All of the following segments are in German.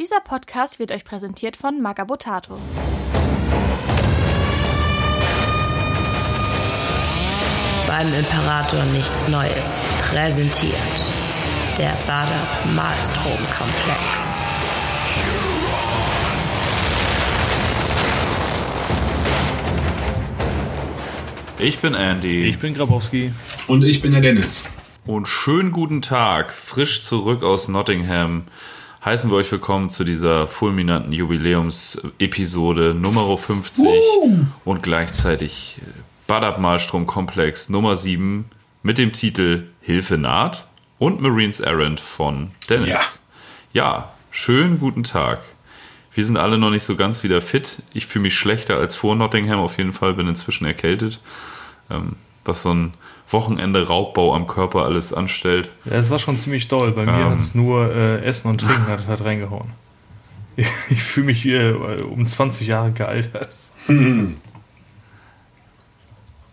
Dieser Podcast wird euch präsentiert von Magabotato. Beim Imperator nichts Neues. Präsentiert der Bader Malstrom Komplex. Ich bin Andy. Ich bin Grabowski. Und ich bin der Dennis. Und schönen guten Tag, frisch zurück aus Nottingham. Heißen wir euch willkommen zu dieser fulminanten Jubiläumsepisode Nummer 50 und gleichzeitig Badab Malstrom Komplex Nummer 7 mit dem Titel Hilfe naht und Marines Errand von Dennis. Ja. ja, schönen guten Tag. Wir sind alle noch nicht so ganz wieder fit. Ich fühle mich schlechter als vor Nottingham auf jeden Fall, bin inzwischen erkältet. Ähm, was so ein Wochenende Raubbau am Körper alles anstellt. Ja, das war schon ziemlich doll. Bei mir Ähm. hat es nur äh, Essen und Trinken hat, hat reingehauen. Ich, ich fühle mich äh, um 20 Jahre gealtert.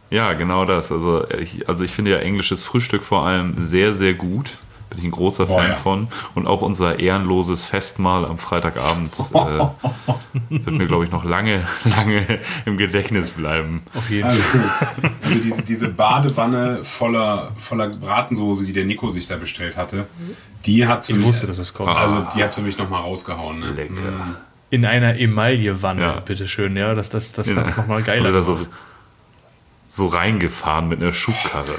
Ja, genau das. Also ich, also ich finde ja englisches Frühstück vor allem sehr, sehr gut. Bin ich ein großer Boah, Fan ja. von. Und auch unser ehrenloses Festmahl am Freitagabend äh, wird mir, glaube ich, noch lange, lange im Gedächtnis bleiben. Auf jeden Also, Fall. also diese, diese Badewanne voller, voller Bratensoße, die der Nico sich da bestellt hatte, die hat Ich wusste, dass es kommt. Also die hat für mich nochmal rausgehauen. Ne? Lecker. In einer Emaillewanne, Ja. bitteschön. Ja, das, das, das Ja. hat es nochmal Oder geiler da so, so reingefahren mit einer Schubkarre.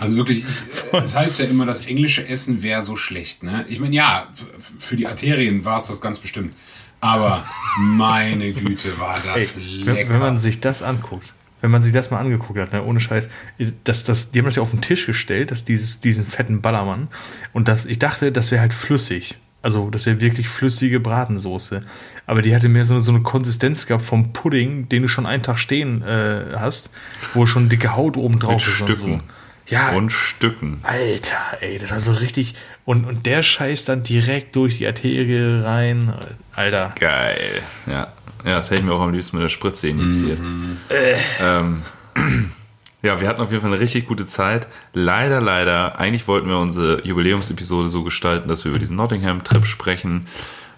Also wirklich, ich, es heißt ja immer, das englische Essen wäre so schlecht. Ne? Ich meine, ja, für die Arterien war es das ganz bestimmt. Aber meine Güte, war das Ey, wenn, lecker. wenn man sich das anguckt, wenn man sich das mal angeguckt hat, ne, ohne Scheiß, das, das, die haben das ja auf den Tisch gestellt, das, dieses, diesen fetten Ballermann. Und das, ich dachte, das wäre halt flüssig. Also, das wäre wirklich flüssige Bratensoße. Aber die hatte mehr so, so eine Konsistenz gehabt vom Pudding, den du schon einen Tag stehen äh, hast, wo schon dicke Haut oben drauf Mit ist und so. Ja, Und Stücken. Alter, ey, das war so richtig. Und, und der Scheiß dann direkt durch die Arterie rein. Alter. Geil. Ja. Ja, das hätte ich mir auch am liebsten mit der Spritze injiziert. Mhm. Ähm, ja, wir hatten auf jeden Fall eine richtig gute Zeit. Leider, leider, eigentlich wollten wir unsere Jubiläumsepisode so gestalten, dass wir über diesen Nottingham-Trip sprechen,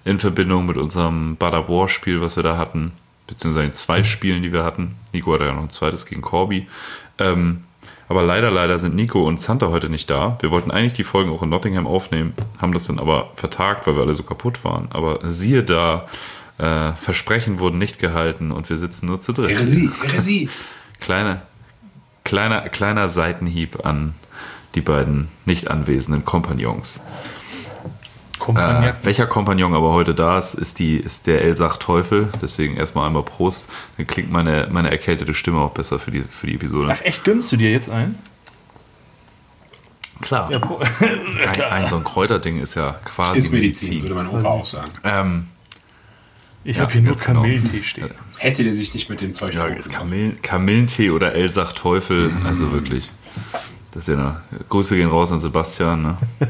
in Verbindung mit unserem Bad War-Spiel, was wir da hatten, beziehungsweise den zwei Spielen, die wir hatten. Nico hatte ja noch ein zweites gegen Corby. Ähm, aber leider, leider sind Nico und Santa heute nicht da. Wir wollten eigentlich die Folgen auch in Nottingham aufnehmen, haben das dann aber vertagt, weil wir alle so kaputt waren. Aber siehe da, äh, Versprechen wurden nicht gehalten und wir sitzen nur zu dritt. Heresie, Heresie. Kleiner, kleiner, kleiner Seitenhieb an die beiden nicht anwesenden Kompagnons. Äh, Kompagnac. welcher Kompagnon aber heute da ist, ist, die, ist der Elsach Teufel. Deswegen erstmal einmal Prost. Dann klingt meine, meine erkältete Stimme auch besser für die, für die Episode. Ach, echt, gönnst du dir jetzt ein? klar. Ja, Ein, ein so ein Kräuterding ist ja quasi Ist Medizin, Medizin. würde mein Opa auch sagen. Ähm, ich Ja, habe hier nur genau. Kamillentee stehen. Hätte der sich nicht mit dem Zeug ja, ist. Kamillen, Kamillentee oder Elsach Teufel. Also wirklich. Das ist ja eine, Grüße gehen raus an Sebastian. Ne?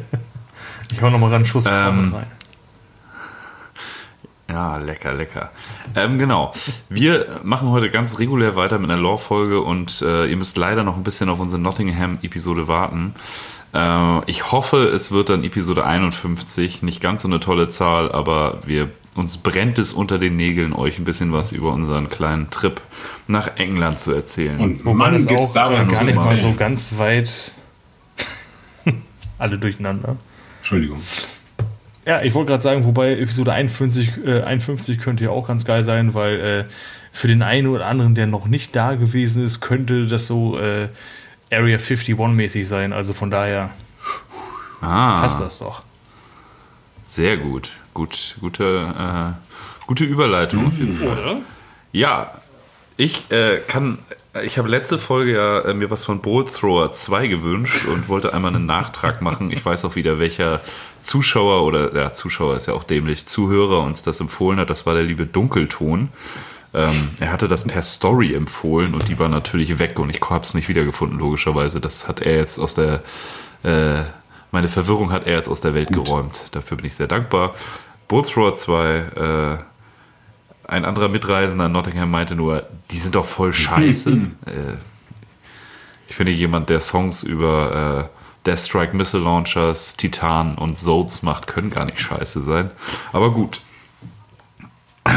Ich hau noch mal ran einen Schuss Ähm, rein. Ja, lecker, lecker. Ähm, genau. Wir machen heute ganz regulär weiter mit einer Lore-Folge und äh, ihr müsst leider noch ein bisschen auf unsere Nottingham-Episode warten. Äh, ich hoffe, es wird dann Episode 51. Nicht ganz so eine tolle Zahl, aber wir, uns brennt es unter den Nägeln, euch ein bisschen was über unseren kleinen Trip nach England zu erzählen. Und Mann, auch da gar nicht mal so ganz weit alle durcheinander. Entschuldigung. Ja, ich wollte gerade sagen, wobei Episode 51, äh, 51 könnte ja auch ganz geil sein, weil äh, für den einen oder anderen, der noch nicht da gewesen ist, könnte das so äh, Area 51-mäßig sein. Also von daher ah, passt das doch. sehr gut. Gut, gute, äh, gute Überleitung auf jeden Fall. Oder? Ja, ich äh, kann. Ich habe letzte Folge ja äh, mir was von Bolt Thrower 2 gewünscht und wollte einmal einen Nachtrag machen. Ich weiß auch wieder, welcher Zuschauer oder ja, Zuschauer ist ja auch dämlich, Zuhörer uns das empfohlen hat. Das war der liebe Dunkelton. Ähm, er hatte das per Story empfohlen und die war natürlich weg und ich habe es nicht wiedergefunden, logischerweise. Das hat er jetzt aus der. Äh, meine Verwirrung hat er jetzt aus der Welt geräumt. Dafür bin ich sehr dankbar. Bolt Thrower 2, äh, ein anderer Mitreisender in Nottingham meinte nur, die sind doch voll scheiße. äh, ich finde, jemand, der Songs über äh, Death Strike Missile Launchers, Titan und Zodes macht, können gar nicht scheiße sein. Aber gut.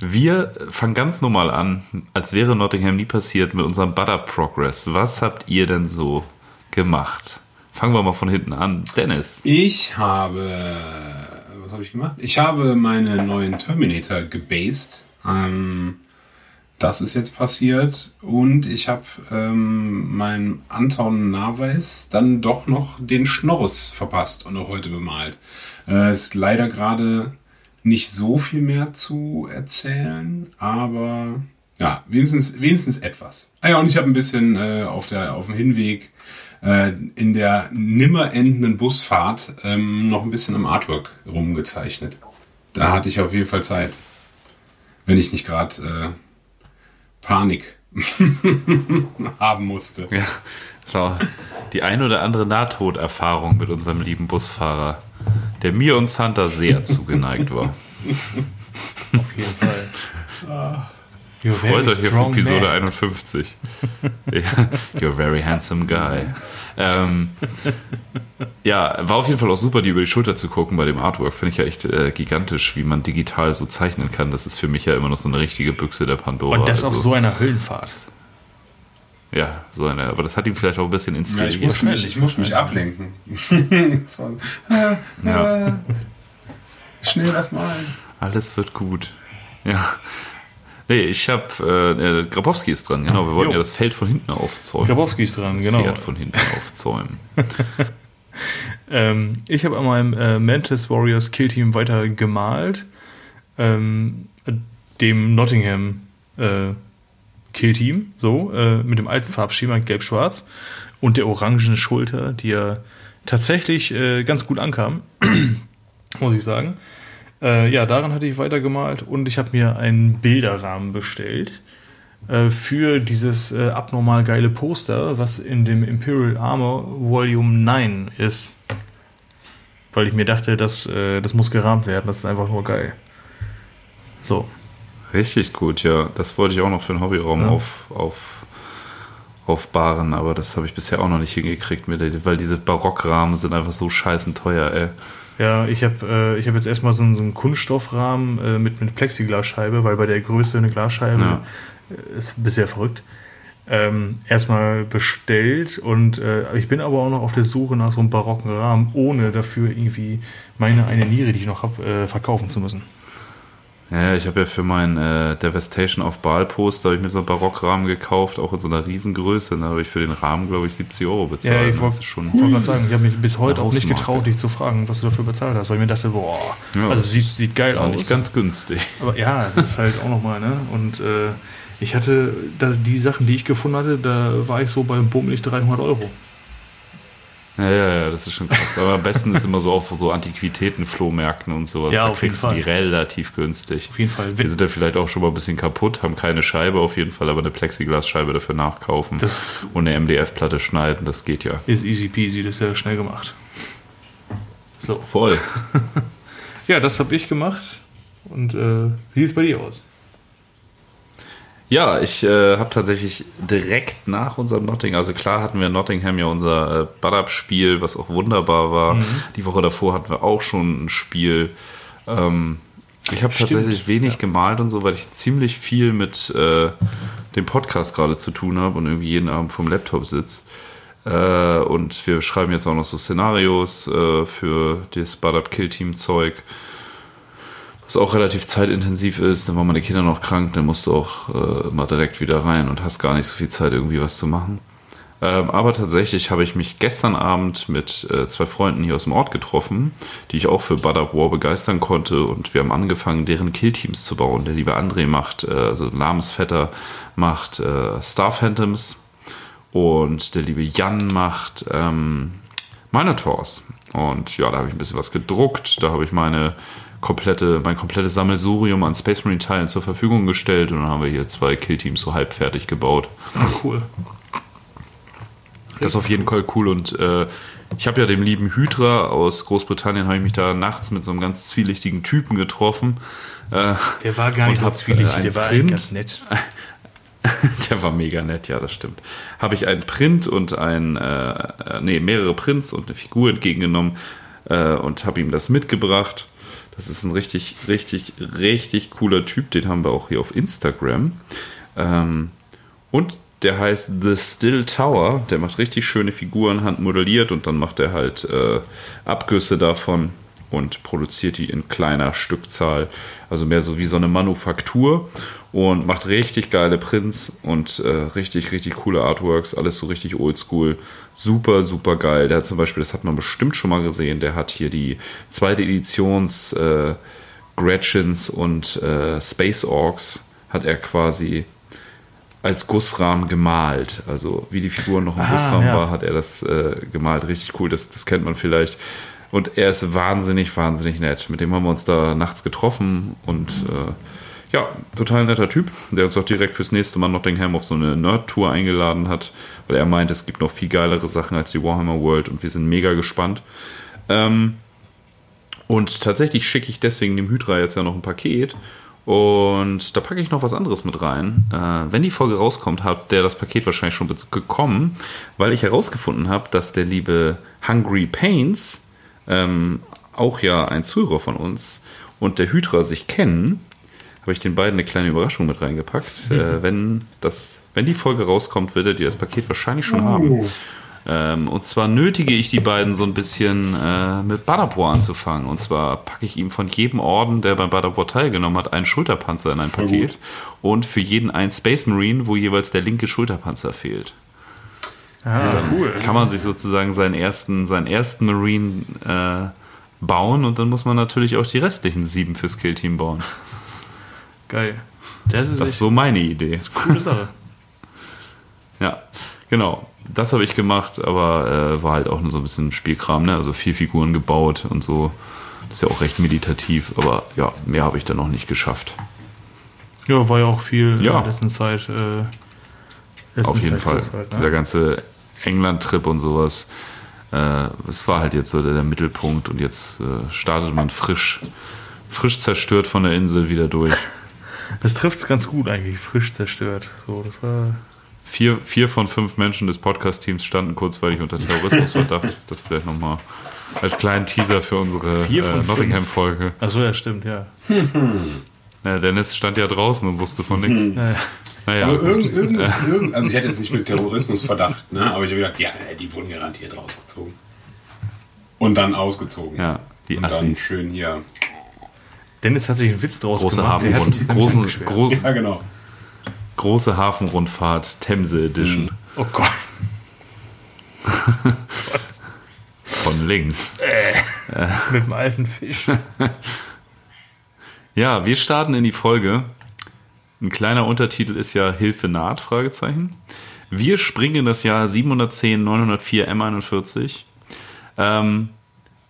Wir fangen ganz normal an, als wäre Nottingham nie passiert, mit unserem Butter Progress. Was habt ihr denn so gemacht? Fangen wir mal von hinten an. Dennis. Ich habe. Was habe ich gemacht? Ich habe meine neuen Terminator gebased. Ähm, das ist jetzt passiert. Und ich habe ähm, meinem Anton Narweis dann doch noch den Schnorres verpasst und auch heute bemalt. Äh, ist leider gerade nicht so viel mehr zu erzählen, aber ja, wenigstens, wenigstens etwas. Ah ja, und ich habe ein bisschen äh, auf, der, auf dem Hinweg äh, in der nimmer endenden Busfahrt ähm, noch ein bisschen am Artwork rumgezeichnet. Da hatte ich auf jeden Fall Zeit. Wenn ich nicht gerade äh, Panik haben musste. Ja, das war die ein oder andere Nahtoderfahrung mit unserem lieben Busfahrer, der mir und Santa sehr zugeneigt war. Auf jeden Fall. You're Freut euch auf Episode man. 51. ja, you're a very handsome guy. Ähm, ja, war auf jeden Fall auch super, die über die Schulter zu gucken bei dem Artwork. Finde ich ja echt äh, gigantisch, wie man digital so zeichnen kann. Das ist für mich ja immer noch so eine richtige Büchse der Pandora. Und das auf Also, so einer Höllenfahrt. Ja, so eine. Aber das hat ihn vielleicht auch ein bisschen Ja, inspiriert. ich muss mich, ich muss mich ablenken. War, äh, Ja. äh, schnell was malen. Alles wird gut. Ja. Nee, ich habe, äh, Grabowski ist dran, genau. Wir wollten Jo. ja das Feld von hinten aufzäumen. Grabowski ist dran, das genau. Pferd von hinten aufzäumen. Ähm, ich habe an meinem äh, Mantis Warriors Killteam weiter gemalt. Ähm, dem Nottingham äh, Killteam, so, äh, mit dem alten Farbschema gelb-schwarz und der orangen Schulter, die ja tatsächlich äh, ganz gut ankam, muss ich sagen. Äh, ja, daran hatte ich weitergemalt und ich habe mir einen Bilderrahmen bestellt äh, für dieses äh, abnormal geile Poster, was in dem Imperial Armor Volume 9 ist. Weil ich mir dachte, das, äh, das muss gerahmt werden, das ist einfach nur geil. So. Richtig gut, ja. Das wollte ich auch noch für den Hobbyraum Ja. auf, auf, aufbahren, aber das habe ich bisher auch noch nicht hingekriegt, weil diese Barockrahmen sind einfach so scheißen teuer, ey. Ja, ich habe äh, ich hab jetzt erstmal so, einen- so einen Kunststoffrahmen äh, mit, mit Plexiglasscheibe, weil bei der Größe eine Glasscheibe Ja. ist bisher verrückt. Ähm, erstmal bestellt und äh, ich bin aber auch noch auf der Suche nach so einem barocken Rahmen, ohne dafür irgendwie meine eine Niere, die ich noch habe, äh, verkaufen zu müssen. Ja, ich habe ja für mein äh, Devastation of Baal Poster habe ich mir so einen Barockrahmen gekauft, auch in so einer Riesengröße. Da habe ich für den Rahmen, glaube ich, 70 Euro bezahlt. Ja, ich das wollte gerade sagen, ich habe mich bis heute auch nicht getraut, dich zu fragen, was du dafür bezahlt hast, weil ich mir dachte, boah, Ja, also das sieht, sieht geil aus. nicht ganz günstig. Aber ja, es ist halt auch nochmal, ne? Und äh, ich hatte, da, die Sachen, die ich gefunden hatte, da war ich so bei bummelig 300 Euro. Ja, ja, ja, das ist schon krass. Aber am besten ist immer so auf so Antiquitäten, Flohmärkten und sowas. Ja, da auf jeden kriegst du die Fall. relativ günstig. Auf jeden Fall. Die sind ja vielleicht auch schon mal ein bisschen kaputt, haben keine Scheibe auf jeden Fall, aber eine Plexiglasscheibe dafür nachkaufen Das und eine MDF-Platte schneiden, das geht ja. ist easy peasy, das ist ja schnell gemacht. So. Voll. Ja, das habe ich gemacht. Und äh, wie sieht es bei dir aus? Ja, ich äh, habe tatsächlich direkt nach unserem Nottingham, also klar hatten wir in Nottingham ja unser äh, Bad-Up-Spiel, was auch wunderbar war. Die Woche davor hatten wir auch schon ein Spiel. Ähm, ich habe tatsächlich wenig gemalt und so, weil ich ziemlich viel mit äh, dem Podcast gerade zu tun habe und irgendwie jeden Abend vom Laptop sitze. Äh, und wir schreiben jetzt auch noch so Szenarios äh, für das Bad-Up-Kill-Team-Zeug was auch relativ zeitintensiv ist. Dann waren meine Kinder noch krank, dann musst du auch äh, mal direkt wieder rein und hast gar nicht so viel Zeit, irgendwie was zu machen. Ähm, aber tatsächlich habe ich mich gestern Abend mit äh, zwei Freunden hier aus dem Ort getroffen, die ich auch für Bud Up War begeistern konnte und wir haben angefangen, deren Killteams zu bauen. Der liebe André macht, äh, also Lahmes Vetter macht äh, Star Phantoms und der liebe Jan macht ähm, Minotaurs. Und ja, da habe ich ein bisschen was gedruckt, da habe ich meine komplette, mein komplettes Sammelsurium an Space Marine Teilen zur Verfügung gestellt und dann haben wir hier zwei Killteams so halb fertig gebaut. Cool. Das ist auf jeden Fall cool und äh, ich habe ja dem lieben Hydra aus Großbritannien, habe ich mich da nachts mit so einem ganz zwielichtigen Typen getroffen. Äh, Der war gar nicht so hab, zwielichtig, äh, der war einen ganz nett. Der war mega nett, ja, das stimmt. Habe ich einen Print und ein, äh, nee, mehrere Prints und eine Figur entgegengenommen äh, und habe ihm das mitgebracht. Das ist ein richtig, richtig, richtig cooler Typ. Den haben wir auch hier auf Instagram. Ähm, und der heißt The Still Tower. Der macht richtig schöne Figuren, handmodelliert und dann macht er halt äh, Abgüsse davon und produziert die in kleiner Stückzahl. Also mehr so wie so eine Manufaktur und macht richtig geile Prints und äh, richtig, richtig coole Artworks. Alles so richtig oldschool. Super, super geil. Der hat zum Beispiel, das hat man bestimmt schon mal gesehen, der hat hier die zweite Editions äh, Gretchens und äh, Space Orks hat er quasi als Gussrahmen gemalt. Also wie die Figur noch im Ah, Gussrahmen ja. war, hat er das äh, gemalt. Richtig cool, das, das kennt man vielleicht. Und er ist wahnsinnig, wahnsinnig nett. Mit dem haben wir uns da nachts getroffen und äh, ja, total netter Typ, der uns auch direkt fürs nächste Mal Nottingham auf so eine Nerd-Tour eingeladen hat, weil er meint, es gibt noch viel geilere Sachen als die Warhammer World und wir sind mega gespannt. Ähm, und tatsächlich schicke ich deswegen dem Hydra jetzt ja noch ein Paket. Und da packe ich noch was anderes mit rein. Äh, wenn die Folge rauskommt, hat der das Paket wahrscheinlich schon bekommen, weil ich herausgefunden habe, dass der liebe Hungry Pains, ähm, auch ja ein Zuhörer von uns, und der Hydra sich kennen, habe ich den beiden eine kleine Überraschung mit reingepackt. Äh, wenn, das, wenn die Folge rauskommt, werdet ihr das Paket wahrscheinlich schon haben. Ähm, und zwar nötige ich die beiden so ein bisschen äh, mit Badabor anzufangen. Und zwar packe ich ihm von jedem Orden, der beim Badabor teilgenommen hat, einen Schulterpanzer in ein Voll Paket. gut. Und für jeden ein Space Marine, wo jeweils der linke Schulterpanzer fehlt. Ah, cool. Kann man sich sozusagen seinen ersten, seinen ersten Marine äh, bauen und dann muss man natürlich auch die restlichen sieben fürs Killteam bauen. Geil. Das ist Das ist so meine Idee. eine coole Sache. Ja, genau. Das habe ich gemacht, aber äh, war halt auch nur so ein bisschen Spielkram, ne? Also vier Figuren gebaut und so. Das ist ja auch recht meditativ, aber ja, mehr habe ich dann noch nicht geschafft. Ja, war ja auch viel Ja. in der letzten Zeit. Äh, letzten Auf jeden Zeit Fall. halt, Dieser ne? ganze England-Trip und sowas. Äh, es war halt jetzt so der, der Mittelpunkt und jetzt äh, startet man frisch, frisch zerstört von der Insel wieder durch. Das trifft es ganz gut eigentlich, frisch zerstört. So, das war. Vier, vier von fünf Menschen des Podcast-Teams standen kurzweilig unter Terrorismusverdacht. Das vielleicht nochmal als kleinen Teaser für unsere äh? Nottingham-Folge. Achso, ja, stimmt, ja. Ja, Dennis stand ja draußen und wusste von nichts. ja. Naja, Aber irgend, irgend, irgend, also ich hätte jetzt nicht mit Terrorismusverdacht, ne? aber ich habe gedacht, ja, die wurden garantiert rausgezogen. Und dann ausgezogen. ja, die Und dann schön hier. Dennis hat sich einen Witz draus Große gemacht. Hafenrund, großen, groß, Ja, genau. große Hafenrundfahrt, Themse Edition. Oh Gott. Von links. Mit dem alten Fisch. Ja, wir starten in die Folge. Ein kleiner Untertitel ist ja Hilfe naht, Fragezeichen. Wir springen in das Jahr 710 904 M41. Ähm,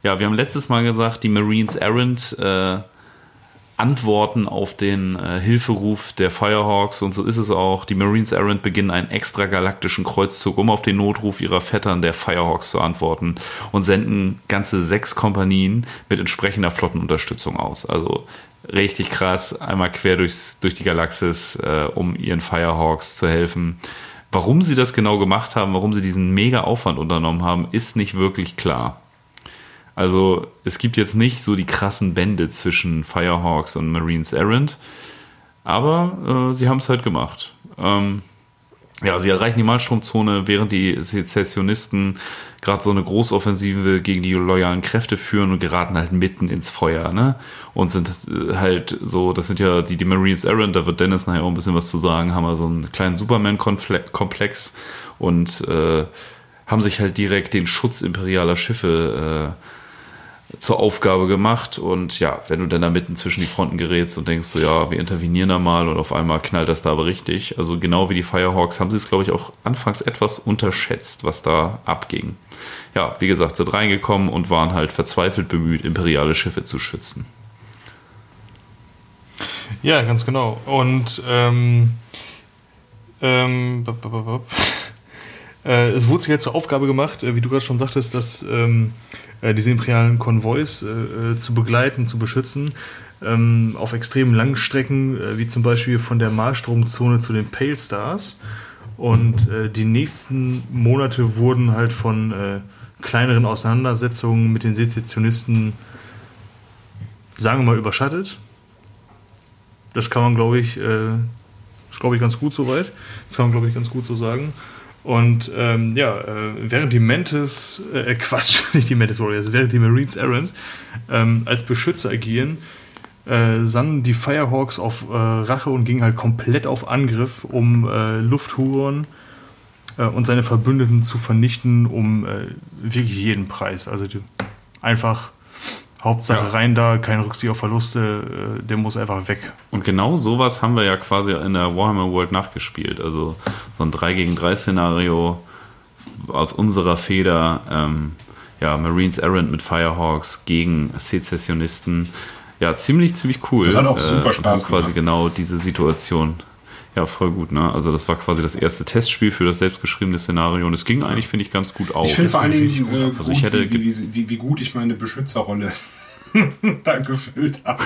ja, wir haben letztes Mal gesagt, die Marines Errant äh, antworten auf den äh, Hilferuf der Firehawks und so ist es auch. Die Marines Errant beginnen einen extragalaktischen Kreuzzug, um auf den Notruf ihrer Vettern der Firehawks zu antworten und senden ganze sechs Kompanien mit entsprechender Flottenunterstützung aus. Also richtig krass, einmal quer durchs, durch die Galaxis, äh, um ihren Firehawks zu helfen. Warum sie das genau gemacht haben, warum sie diesen mega Aufwand unternommen haben, ist nicht wirklich klar. Also es gibt jetzt nicht so die krassen Bände zwischen Firehawks und Marines Errant, aber äh, sie haben es halt gemacht. Ähm, ja, sie erreichen die Malstromzone, während die Sezessionisten gerade so eine Großoffensive gegen die loyalen Kräfte führen und geraten halt mitten ins Feuer, ne? Und sind äh, halt so, das sind ja die, die Marines Errant, da wird Dennis nachher auch ein bisschen was zu sagen, haben wir so einen kleinen Superman-Komplex und äh, haben sich halt direkt den Schutz imperialer Schiffe äh, zur Aufgabe gemacht. Und ja, wenn du dann da mitten zwischen die Fronten gerätst und denkst so, ja, wir intervenieren da mal und auf einmal knallt das da aber richtig. Also genau wie die Firehawks haben sie es, glaube ich, auch anfangs etwas unterschätzt, was da abging. Ja, wie gesagt, sind reingekommen und waren halt verzweifelt bemüht, imperiale Schiffe zu schützen. Ja, ganz genau. Und ähm, ähm. Äh, es wurde sich jetzt zur Aufgabe gemacht, äh, wie du gerade schon sagtest, dass ähm, äh, diese imperialen Konvois äh, äh, zu begleiten, zu beschützen. ähm, auf extrem langen Strecken, äh, wie zum Beispiel von der Malstromzone zu den Pale Stars. Und äh, die nächsten Monate wurden halt von kleineren Auseinandersetzungen mit den Sezessionisten, sagen wir mal, überschattet. Das kann man, glaube ich, ist, glaube ich, ganz gut soweit. Das kann man, glaube ich, ganz gut so sagen. Und ähm, ja, äh, während die Mantis, äh, Quatsch, nicht die Mantis Warriors, während die Marines Errant ähm, als Beschützer agieren, äh, sannen die Firehawks auf äh, Rache und gingen halt komplett auf Angriff, um äh, Lufthuron äh, und seine Verbündeten zu vernichten, um äh, wirklich jeden Preis. Also die, einfach Hauptsache Ja. rein da, keine Rücksicht auf Verluste, äh, der muss einfach weg. Und genau sowas haben wir ja quasi in der Warhammer World nachgespielt. Also so ein 3 gegen 3 Szenario aus unserer Feder. Ähm, ja, Marines Errant mit Firehawks gegen Sezessionisten. Ja, ziemlich, ziemlich cool. Das hat auch super und Spaß quasi gemacht. genau diese Situation. Ja, voll gut, ne? Also das war quasi das erste Testspiel für das selbstgeschriebene Szenario und es ging eigentlich, finde ich, ganz gut auf. Ich finde vor allen Dingen ich äh, gut, Also ich hätte wie, wie, wie, wie gut ich meine Beschützerrolle da gefüllt habe.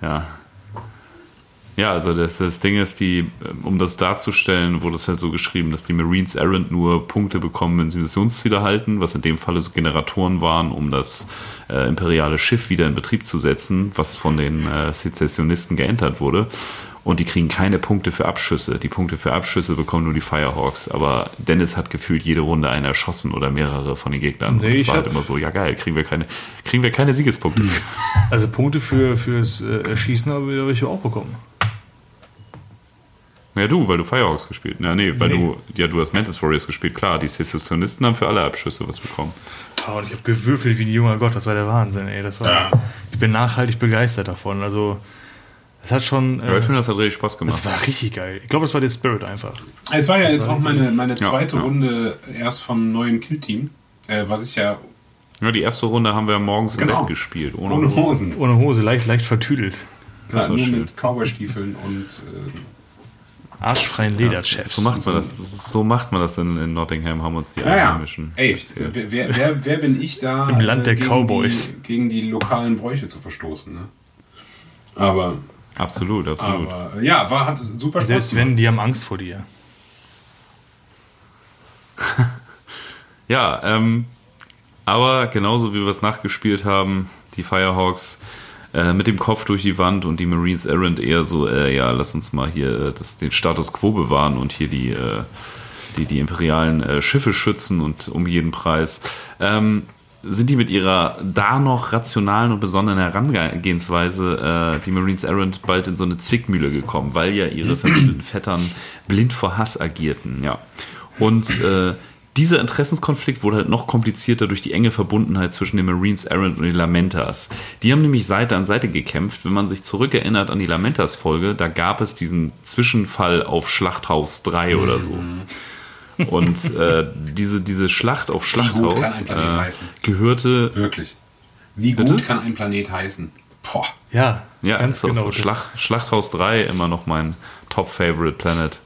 Ja. Ja, also das, das Ding ist, die, um das darzustellen, wurde es halt so geschrieben, dass die Marines Errant nur Punkte bekommen, wenn sie Missionsziele halten, was in dem Falle so Generatoren waren, um das äh, imperiale Schiff wieder in Betrieb zu setzen, was von den äh, Sezessionisten geentert wurde. Und die kriegen keine Punkte für Abschüsse. Die Punkte für Abschüsse bekommen nur die Firehawks. Aber Dennis hat gefühlt jede Runde einen erschossen oder mehrere von den Gegnern. Nee, Und es war halt immer so, ja geil, kriegen wir keine, kriegen wir keine Siegespunkte für. Also Punkte für, fürs äh, Erschießen habe hab ich auch bekommen. Ja, du, weil du Firehawks gespielt. Ja, nee, weil Nee. du, ja, du hast Mantis Warriors gespielt. Klar, die Sezessionisten haben für alle Abschüsse was bekommen. Ah, und ich habe gewürfelt wie ein junger Gott, das war der Wahnsinn, ey. Das war, Ja. Ich bin nachhaltig begeistert davon. Also, es hat schon. Ja, ich Äh, finde, das hat richtig Spaß gemacht. das war richtig geil. Ich glaube, es war der Spirit einfach. Es war ja jetzt auch meine, meine zweite ja. Runde erst vom neuen Killteam, äh, was ich ja Ja, die erste Runde haben wir morgens im Genau. Bett gespielt. Ohne, ohne Hose. Hosen, Ohne Hose, leicht, leicht vertüdelt. Das ja, war nur schön. mit Cowboystiefeln und äh, Arschfreien Lederchefs. So macht man das. So macht man das in, in Nottingham, haben uns die Ja, ja. Einheimischen Ey, erzählt. wer, wer, wer, bin ich da? Im Land der gegen Cowboys. Die, gegen die lokalen Bräuche zu verstoßen, ne? Aber, Absolut, absolut. aber äh, ja, war, hat super Spaß Selbst gemacht. wenn, die haben Angst vor dir. Ja, ähm, aber genauso wie wir es nachgespielt haben, die Firehawks äh, mit dem Kopf durch die Wand und die Marines Errant eher so, äh, ja, lass uns mal hier äh, das, den Status quo bewahren und hier die, äh, die, die imperialen äh, Schiffe schützen und um jeden Preis. Ähm, sind die mit ihrer da noch rationalen und besonderen Herangehensweise, äh, die Marines Errant, bald in so eine Zwickmühle gekommen, weil ja ihre verbündeten Vettern blind vor Hass agierten, ja. Und äh, dieser Interessenskonflikt wurde halt noch komplizierter durch die enge Verbundenheit zwischen den Marines Errant und den Lamentas. Die haben nämlich Seite an Seite gekämpft. Wenn man sich zurückerinnert an die Lamentas-Folge, da gab es diesen Zwischenfall auf Schlachthaus 3 oder so. Und äh, diese, diese Schlacht auf Schlachthaus kann ein Planet äh, heißen? gehörte Wirklich. Wie Bitte? gut kann ein Planet heißen? Boah. Ja, Ja, ganz genau. so. Schlacht, Schlachthaus 3 immer noch mein Top-Favorite Planet.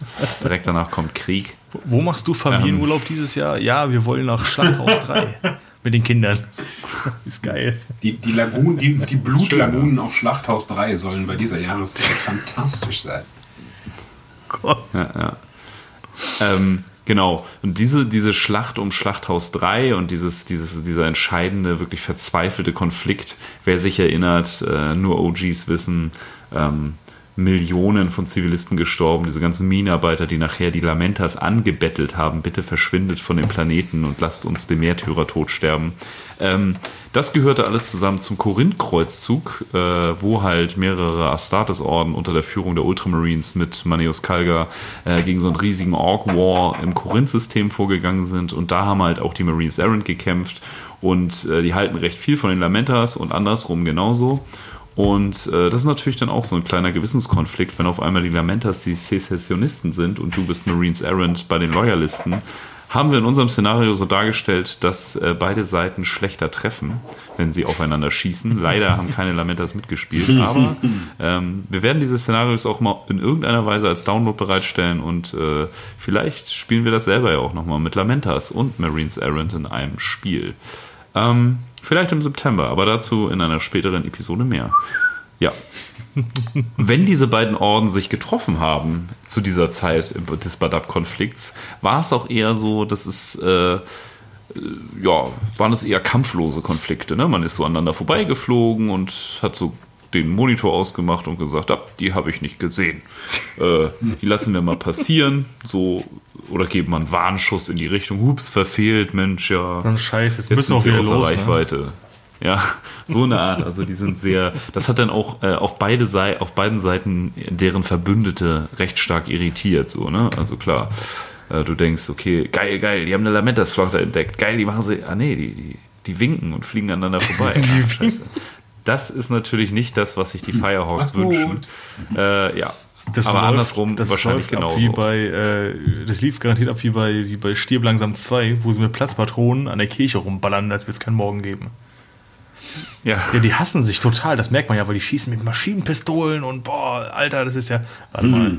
Direkt danach kommt Krieg. Wo machst du Familienurlaub dieses Jahr? Ja, wir wollen nach Schlachthaus 3 mit den Kindern. Ist geil. Die, die, Lagunen, die, die Blutlagunen auf Schlachthaus 3 sollen bei dieser Jahreszeit fantastisch sein. Gott. Ähm, genau. Und diese, diese Schlacht um Schlachthaus 3 und dieses, dieses, dieser entscheidende, wirklich verzweifelte Konflikt, wer sich erinnert, äh, nur OGs wissen, ähm, Millionen von Zivilisten gestorben, diese ganzen Minenarbeiter, die nachher die Lamentas angebettelt haben, bitte verschwindet von dem Planeten und lasst uns den Märtyrertod sterben. Ähm, das gehörte alles zusammen zum Korinth-Kreuzzug, äh, wo halt mehrere Astartes-Orden unter der Führung der Ultramarines mit Manius Kalga äh, gegen so einen riesigen Orc-War im Korinth-System vorgegangen sind. Und da haben halt auch die Marines Errant gekämpft. Und äh, die halten recht viel von den Lamentas und andersrum genauso. Und äh, das ist natürlich dann auch so ein kleiner Gewissenskonflikt, wenn auf einmal die Lamentas die Sezessionisten sind und du bist Marines Errant bei den Loyalisten. Haben wir in unserem Szenario so dargestellt, dass äh, beide Seiten schlechter treffen, wenn sie aufeinander schießen. Leider haben keine Lamentas mitgespielt, aber ähm, wir werden diese Szenarios auch mal in irgendeiner Weise als Download bereitstellen und äh, vielleicht spielen wir das selber ja auch nochmal mit Lamentas und Marines Errant in einem Spiel. Ähm, Vielleicht im September, aber dazu in einer späteren Episode mehr. Ja. Wenn diese beiden Orden sich getroffen haben zu dieser Zeit des Badab-Konflikts, war es auch eher so, dass es, äh, äh, ja, waren es eher kampflose Konflikte. Ne? Man ist so aneinander vorbeigeflogen und hat so den Monitor ausgemacht und gesagt, ah, die habe ich nicht gesehen. Äh, die lassen wir mal passieren. So, oder geben mal einen Warnschuss in die Richtung. Hups, verfehlt, Mensch, ja. Dann scheiße, jetzt, Jetzt müssen wir auch wieder außer los. Ne? Reichweite. Ja, so eine Art. Also die sind sehr. Das hat dann auch äh, auf beide Sei auf beiden Seiten deren Verbündete recht stark irritiert. So ne, also klar. Äh, du denkst, okay, geil, geil, die haben eine Lamentas-Flotte entdeckt. Geil, die machen sie. Ah nee, die, die, die winken und fliegen aneinander vorbei. ah, scheiße. Das ist natürlich nicht das, was sich die Firehawks Mach's wünschen. Äh, ja. Das Aber läuft- andersrum das wahrscheinlich. Wie bei, äh, das lief garantiert ab wie bei, wie bei Stirb langsam 2, wo sie mit Platzpatronen an der Kirche rumballern, als wird es keinen Morgen geben. ja. Ja, die hassen sich total, das merkt man ja, weil die schießen mit Maschinenpistolen und boah, Alter, das ist ja. Warte mal.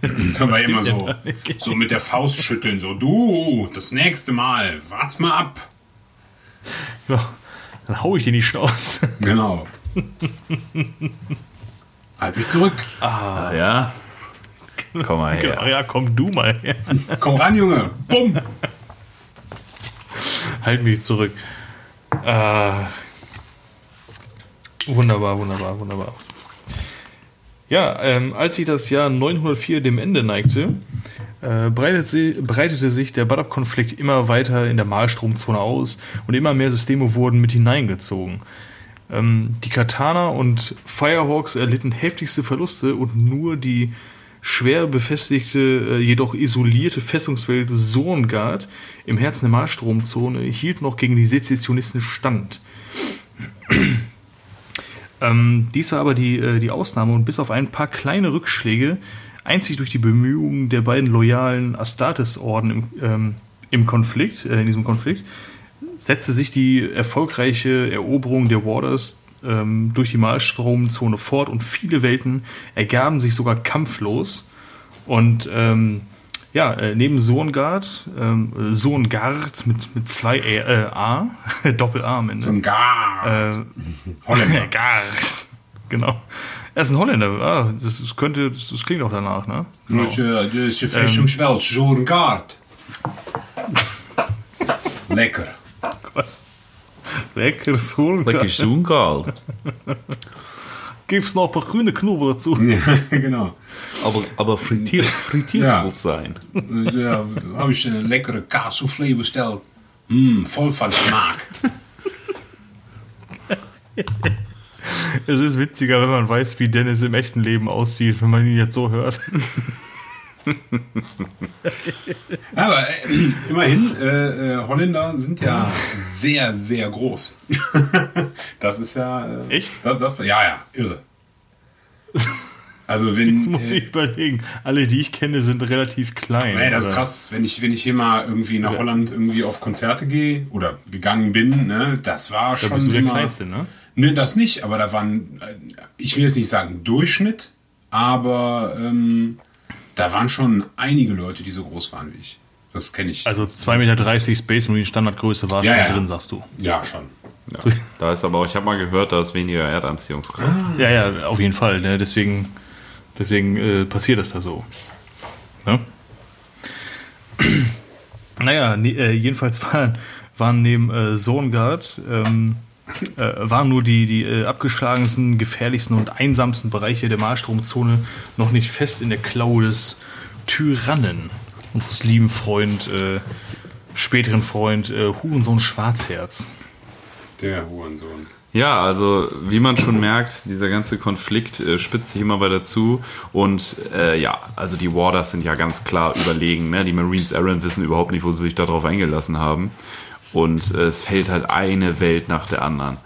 Können wir immer so, so mit der Faust schütteln, so du, das nächste Mal, wart's mal ab. Ja, dann hau ich dir in die Schnauze. Genau. halt mich zurück. Ah, ja. Komm mal her. Ja, ja, komm du mal her. Komm ran, Junge. Bumm. Halt mich zurück. Äh, wunderbar, wunderbar, wunderbar. Ja, ähm, als sich das Jahr 904 dem Ende neigte, äh, breitete, sie, breitete sich der Badab-Konflikt immer weiter in der Malstromzone aus und immer mehr Systeme wurden mit hineingezogen. Ähm, die Katana und Firehawks erlitten heftigste Verluste und nur die schwer befestigte, äh, jedoch isolierte Festungswelt Zorngard im Herzen der Malstromzone hielt noch gegen die Sezessionisten stand. ähm, dies war aber die, äh, die Ausnahme und bis auf ein paar kleine Rückschläge, einzig durch die Bemühungen der beiden loyalen Astartes-Orden im, ähm, im Konflikt, äh, in diesem Konflikt, setzte sich die erfolgreiche Eroberung der Waters ähm, durch die Malstromzone fort und viele Welten ergaben sich sogar kampflos. Und ähm, ja, äh, neben Sohngard, ähm, Sohngard mit, mit zwei äh, äh, A, Doppel-A am Ende. Gar. Äh. Gard. Genau. Er ist ein Holländer. Ah, das, das könnte, das, das klingt auch danach, ne? Genau. Ja, das ist Festungswelt, Zorngard. Lecker. Lecker Sohngard. Lekker zoen, Karl. Gibt's noch ein paar grüne Knoblauch dazu? genau. Aber, aber frittiert, frittiert Ja. soll sein. Ja, habe ich eine leckere Kaassoufflé bestellt. Mm, voll von Geschmack. Es ist witziger, wenn man weiß, wie Dennis im echten Leben aussieht, wenn man ihn jetzt so hört. Aber äh, immerhin, äh, äh, Holländer sind ja sehr, sehr groß. das ist ja. Äh, Echt? Das, das, ja, ja, irre. Also wenn. Jetzt muss äh, ich überlegen. Alle, die ich kenne, sind relativ klein. Nee, das ist krass. Wenn ich, wenn ich hier mal irgendwie nach Holland irgendwie auf Konzerte gehe oder gegangen bin, ne, das war Da schon bist du der immer, Kleinste, ne? Ne, das nicht, aber da waren, äh, ich will jetzt nicht sagen Durchschnitt, aber ähm, da waren schon einige Leute, die so groß waren wie ich. Das kenne ich. Also 2,30 Meter Space Marine Standardgröße war Ja, schon ja, drin, sagst du. ja, schon. Ja. Da ist aber auch, ich habe mal gehört, da ist weniger Erdanziehungskraft. Ja, ja, auf jeden Fall. Ne? Deswegen, deswegen äh, passiert das da so. Ne? Naja, ne, äh, jedenfalls waren, waren neben äh, Zorngard ähm, äh, waren nur die, die äh, abgeschlagensten, gefährlichsten und einsamsten Bereiche der Malstromzone noch nicht fest in der Klaue des Tyrannen, unseres lieben Freund, äh, späteren Freund äh, Hurensohn Schwarzherz. Der Hurensohn. Ja, also wie man schon merkt, dieser ganze Konflikt äh, spitzt sich immer weiter zu. Und äh, ja, also die Warders sind ja ganz klar überlegen. Ne? Die Marines Errant wissen überhaupt nicht, wo sie sich darauf eingelassen haben. Und äh, es fällt halt eine Welt nach der anderen.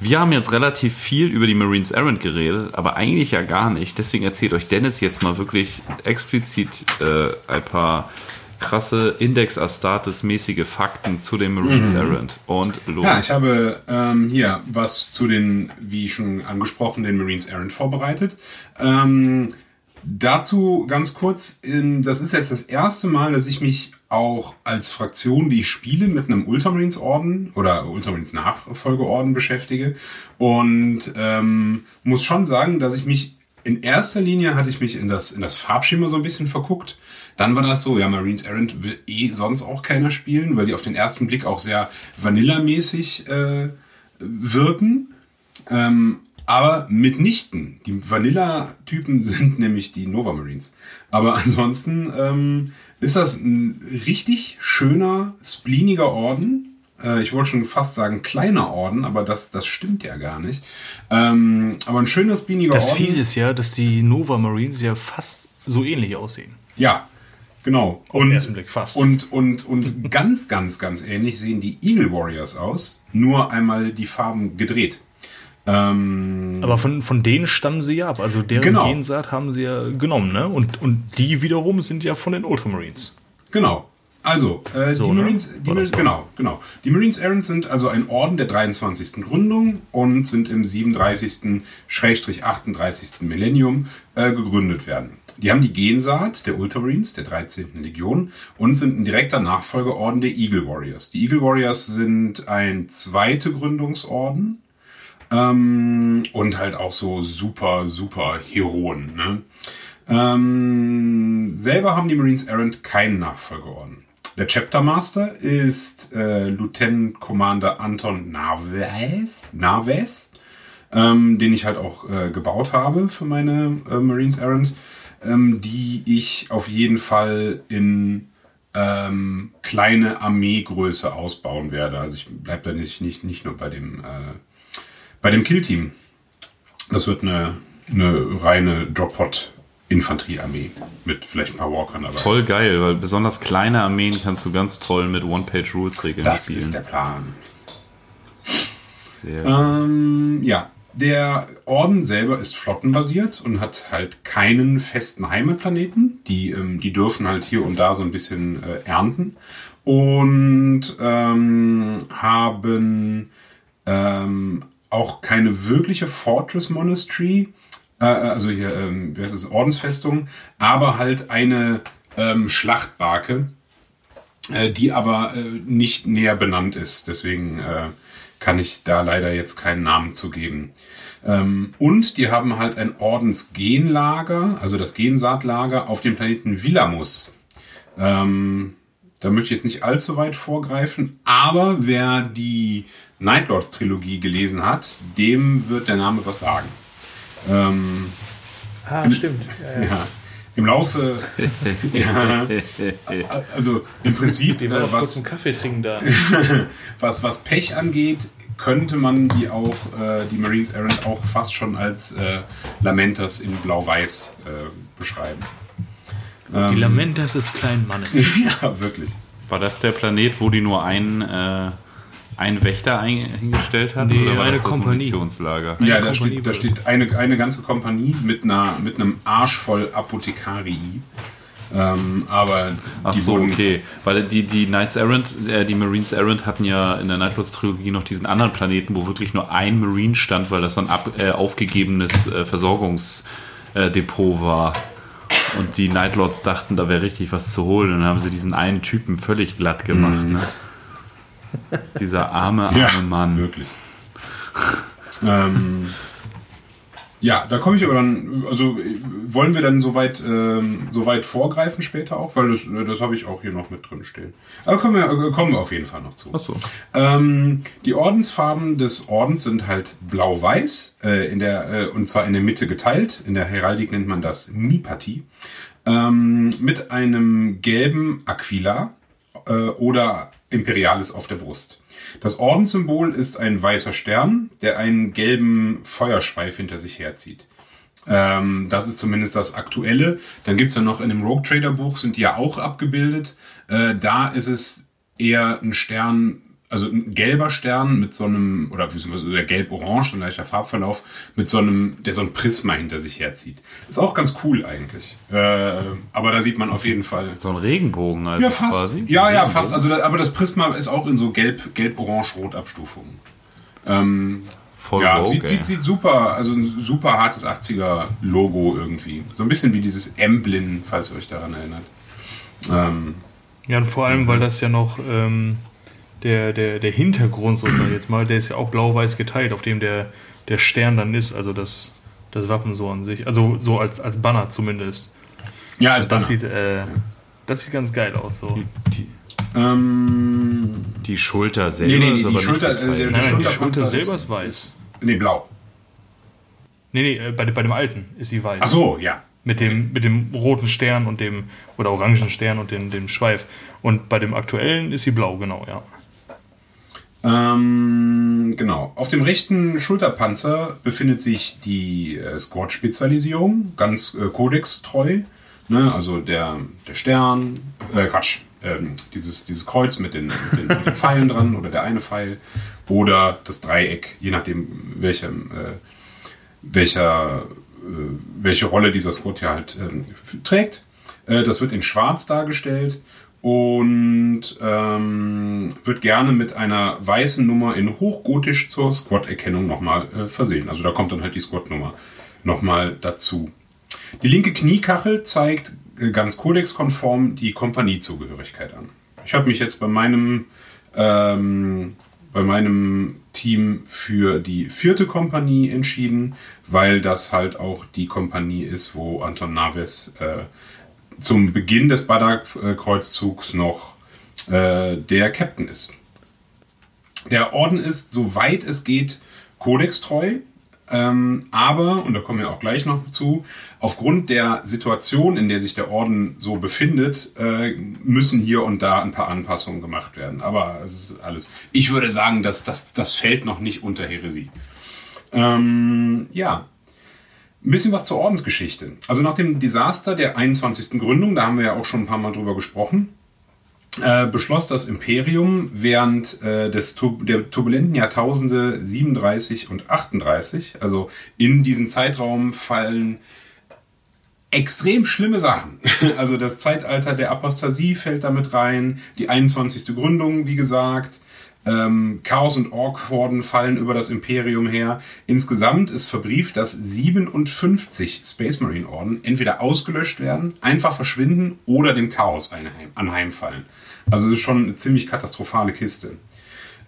Wir haben jetzt relativ viel über die Marines Errant geredet, aber eigentlich ja gar nicht. Deswegen erzählt euch Dennis jetzt mal wirklich explizit äh, ein paar krasse Index Astartes-mäßige Fakten zu den Marines Errant. Und los. Ja, ich habe ähm, hier was zu den, wie schon angesprochen, den Marines Errant vorbereitet. Ähm, dazu ganz kurz, ähm, das ist jetzt das erste Mal, dass ich mich auch als Fraktion, die ich spiele, mit einem Ultramarines-Orden oder Ultramarines-Nachfolgeorden beschäftige. Und ähm, muss schon sagen, dass ich mich in erster Linie hatte ich mich in das, in das Farbschema so ein bisschen verguckt. Dann war das so, ja, Marines Errant will eh sonst auch keiner spielen, weil die auf den ersten Blick auch sehr Vanilla-mäßig äh, wirken. Ähm, aber mitnichten. Die Vanilla-Typen sind nämlich die Nova Marines. Aber ansonsten ähm, ist das ein richtig schöner, spleeniger Orden. Äh, ich wollte schon fast sagen kleiner Orden, aber das, das stimmt ja gar nicht. Ähm, aber ein schöner, spleeniger Das Orden. Fiese ist ja, dass die Nova Marines ja fast so ähnlich aussehen. Ja, genau. Auf den ersten Blick fast. Und, und, und ganz, ganz, ganz ähnlich sehen die Eagle Warriors aus. Nur einmal die Farben gedreht. Ähm, Aber von, von denen stammen sie ja ab. Also deren Genau. Gensaat haben sie ja genommen, ne? Und, und die wiederum sind ja von den Ultramarines. Genau. Also, äh, So, die ne? Marines, die Marines genau, genau. Die Marines Errant sind also ein Orden der 23. Gründung und sind im 37.-38. Millennium äh, gegründet werden. Die haben die Gensaat der Ultramarines, der 13. Legion, und sind ein direkter Nachfolgeorden der Eagle Warriors. Die Eagle Warriors sind ein zweite Gründungsorden ähm, und halt auch so super, super Heroen. Ne? Ähm, selber haben die Marines Errant keinen Nachfolgeorden. Der Chapter Master ist äh, Lieutenant Commander Anton Narves, Narves ähm, den ich halt auch äh, gebaut habe für meine äh, Marines Errant, ähm, die ich auf jeden Fall in ähm, kleine Armeegröße ausbauen werde. Also ich bleibe da nicht, nicht, nicht nur bei dem, äh, bei dem Killteam. Das wird eine, eine reine Drop-Pod-Infanteriearmee mit vielleicht ein paar Walkern dabei. Voll geil, weil besonders kleine Armeen kannst du ganz toll mit One-Page-Rules-Regeln Das spielen. ist der Plan. Sehr Ähm, ja, der Orden selber ist flottenbasiert und hat halt keinen festen Heimatplaneten. Die, ähm, die dürfen halt hier und da so ein bisschen äh, ernten und ähm, haben ähm, auch keine wirkliche Fortress Monastery, äh, also hier, ähm, wie heißt es, Ordensfestung, aber halt eine ähm, Schlachtbarke, äh, die aber äh, nicht näher benannt ist. Deswegen äh, kann ich da leider jetzt keinen Namen zu geben. Ähm, und die haben halt ein Ordensgenlager, also das Gensaatlager auf dem Planeten Villamus. Ähm, da möchte ich jetzt nicht allzu weit vorgreifen, aber wer die Nightlords Trilogie gelesen hat, dem wird der Name was sagen. Ähm, Ah, stimmt. ja. Im Laufe, ja, also im Prinzip, Die äh, kurz was, einen Kaffee trinken da. was, was Pech angeht, könnte man die auch, äh, die Marines Errant auch fast schon als äh, Lamentas in Blau-Weiß äh, beschreiben. Die Lamentas des kleinen Mannes. ja, wirklich. War das der Planet, wo die nur einen, äh, einen Wächter ein, hingestellt hat? Nee, war eine das das Kompanie. Munitionslager? Ja, da Kompanie steht, da steht eine, eine ganze Kompanie mit, einer, mit einem Arsch voll Apothekarii. Ähm, aber Ach die so, okay. Weil die, die Knights Errant, äh, die Marines Errant hatten ja in der Nightlords Trilogie noch diesen anderen Planeten, wo wirklich nur ein Marine stand, weil das so ein ab, äh, aufgegebenes äh, Versorgungsdepot war. Und die Nightlords dachten, da wäre richtig was zu holen. Und dann haben sie diesen einen Typen völlig glatt gemacht. Ne? Dieser arme, arme Ja, Mann. wirklich. ähm, ja, da komme ich aber dann, also äh, wollen wir dann soweit ähm, soweit vorgreifen später auch, weil das, das habe ich auch hier noch mit drin stehen. Aber kommen wir, äh, kommen wir auf jeden Fall noch zu. Ach so. Ähm, die Ordensfarben des Ordens sind halt blau-weiß, äh, in der, äh, und zwar in der Mitte geteilt. In der Heraldik nennt man das Mipati. Ähm, mit einem gelben Aquila äh, oder Imperialis auf der Brust. Das Ordenssymbol ist ein weißer Stern, der einen gelben Feuerschweif hinter sich herzieht. Ähm, das ist zumindest das Aktuelle. Dann gibt's ja noch in dem Rogue Trader Buch, sind die ja auch abgebildet. Äh, da ist es eher ein Stern, also ein gelber Stern mit so einem, oder beziehungsweise der gelb-orange, ein leichter Farbverlauf, mit so einem, der so ein Prisma hinter sich herzieht. Ist auch ganz cool eigentlich. Äh, aber da sieht man auf jeden Fall. So ein Regenbogen also Ja, fast. quasi. Ja, ja, fast. Also, aber das Prisma ist auch in so gelb, gelb, orange, rot Abstufungen. Ähm, Voll ja, sieht, sieht, sieht super, also ein super hartes 80er Logo irgendwie. So ein bisschen wie dieses Emblem, falls ihr euch daran erinnert. Ähm, Ja, und vor allem, weil das ja noch ähm, der, der, der Hintergrund, so sag ich jetzt mal, der ist ja auch blau-weiß geteilt, auf dem der, der Stern dann ist, also das, das Wappen so an sich. Also so als, als Banner zumindest. Ja, als Das Banner. sieht, äh, das sieht ganz geil aus. So. Die, Ähm, die Schulter selber nee, nee, ist die, aber die nicht Schulter, äh, geteilt. der Nein, nein, die Schulterpanzer Schulter selber ist weiß. nee, blau. Nee, nee, äh, bei, dem- bei dem alten ist die weiß. Ach so, ja. Mit dem, mit dem roten Stern und dem, oder orangen Stern und dem, dem Schweif. Und bei dem aktuellen ist sie blau, genau, ja. Ähm, genau. Auf dem rechten Schulterpanzer befindet sich die äh, Squad-Spezialisierung, ganz äh, kodextreu. Ne? Also der, der Stern, äh, Quatsch, ähm, dieses, dieses Kreuz mit den, mit, den, mit den Pfeilen dran oder der eine Pfeil oder das Dreieck, je nachdem, welchem, äh, welcher, äh, welche Rolle dieser Squad ja halt ähm, trägt. Äh, das wird in Schwarz dargestellt und ähm, wird gerne mit einer weißen Nummer in Hochgotisch zur Squad-Erkennung nochmal äh, versehen. Also da kommt dann halt die Squad-Nummer nochmal dazu. Die linke Kniekachel zeigt äh, ganz kodexkonform die Kompaniezugehörigkeit an. Ich habe mich jetzt bei meinem, ähm, bei meinem Team für die vierte Kompanie entschieden, weil das halt auch die Kompanie ist, wo Anton Naves äh, zum Beginn des Badak-Kreuzzugs noch äh, der Captain ist. Der Orden ist, soweit es geht, kodextreu, ähm, aber, und da kommen wir auch gleich noch zu, aufgrund der Situation, in der sich der Orden so befindet, äh, müssen hier und da ein paar Anpassungen gemacht werden. Aber es ist alles. Ich würde sagen, dass das, das fällt noch nicht unter Häresie. Ähm, ja, ein bisschen was zur Ordensgeschichte. Also nach dem Desaster der 21. Gründung, da haben wir ja auch schon ein paar Mal drüber gesprochen, äh, beschloss das Imperium während äh, des der turbulenten Jahrtausende 37 und 38, also in diesen Zeitraum fallen extrem schlimme Sachen. Also das Zeitalter der Apostasie fällt damit rein, die 21. Gründung, wie gesagt, ähm, Chaos und Ork-Horden fallen über das Imperium her. Insgesamt ist verbrieft, dass 57 Space Marine Orden entweder ausgelöscht werden, einfach verschwinden oder dem Chaos einheim, anheimfallen. Also es ist schon eine ziemlich katastrophale Kiste.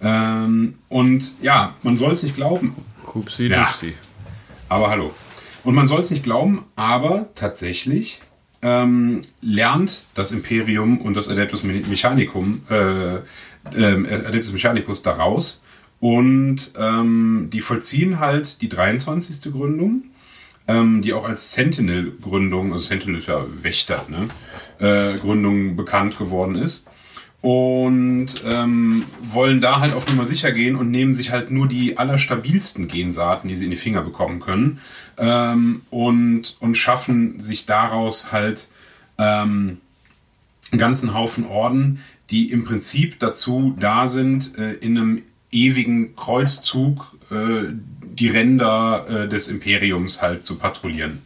Ähm, und ja, man soll es nicht glauben, Hupsi, Ja. dupsi. aber hallo. Und man soll es nicht glauben, aber tatsächlich ähm, lernt das Imperium und das Adeptus Me- Mechanicum, äh, ähm, Adeptus Mechanicus daraus. Und ähm, die vollziehen halt die 23. Gründung, ähm, die auch als Sentinel-Gründung, also Sentinel ist ja Wächter, ne? äh, Gründung bekannt geworden ist. Und ähm, wollen da halt auf Nummer sicher gehen und nehmen sich halt nur die allerstabilsten Gensaaten, die sie in die Finger bekommen können. Ähm, und, und schaffen sich daraus halt ähm, einen ganzen Haufen Orden, die im Prinzip dazu da sind, äh, in einem ewigen Kreuzzug äh, die Ränder äh, des Imperiums halt zu patrouillieren.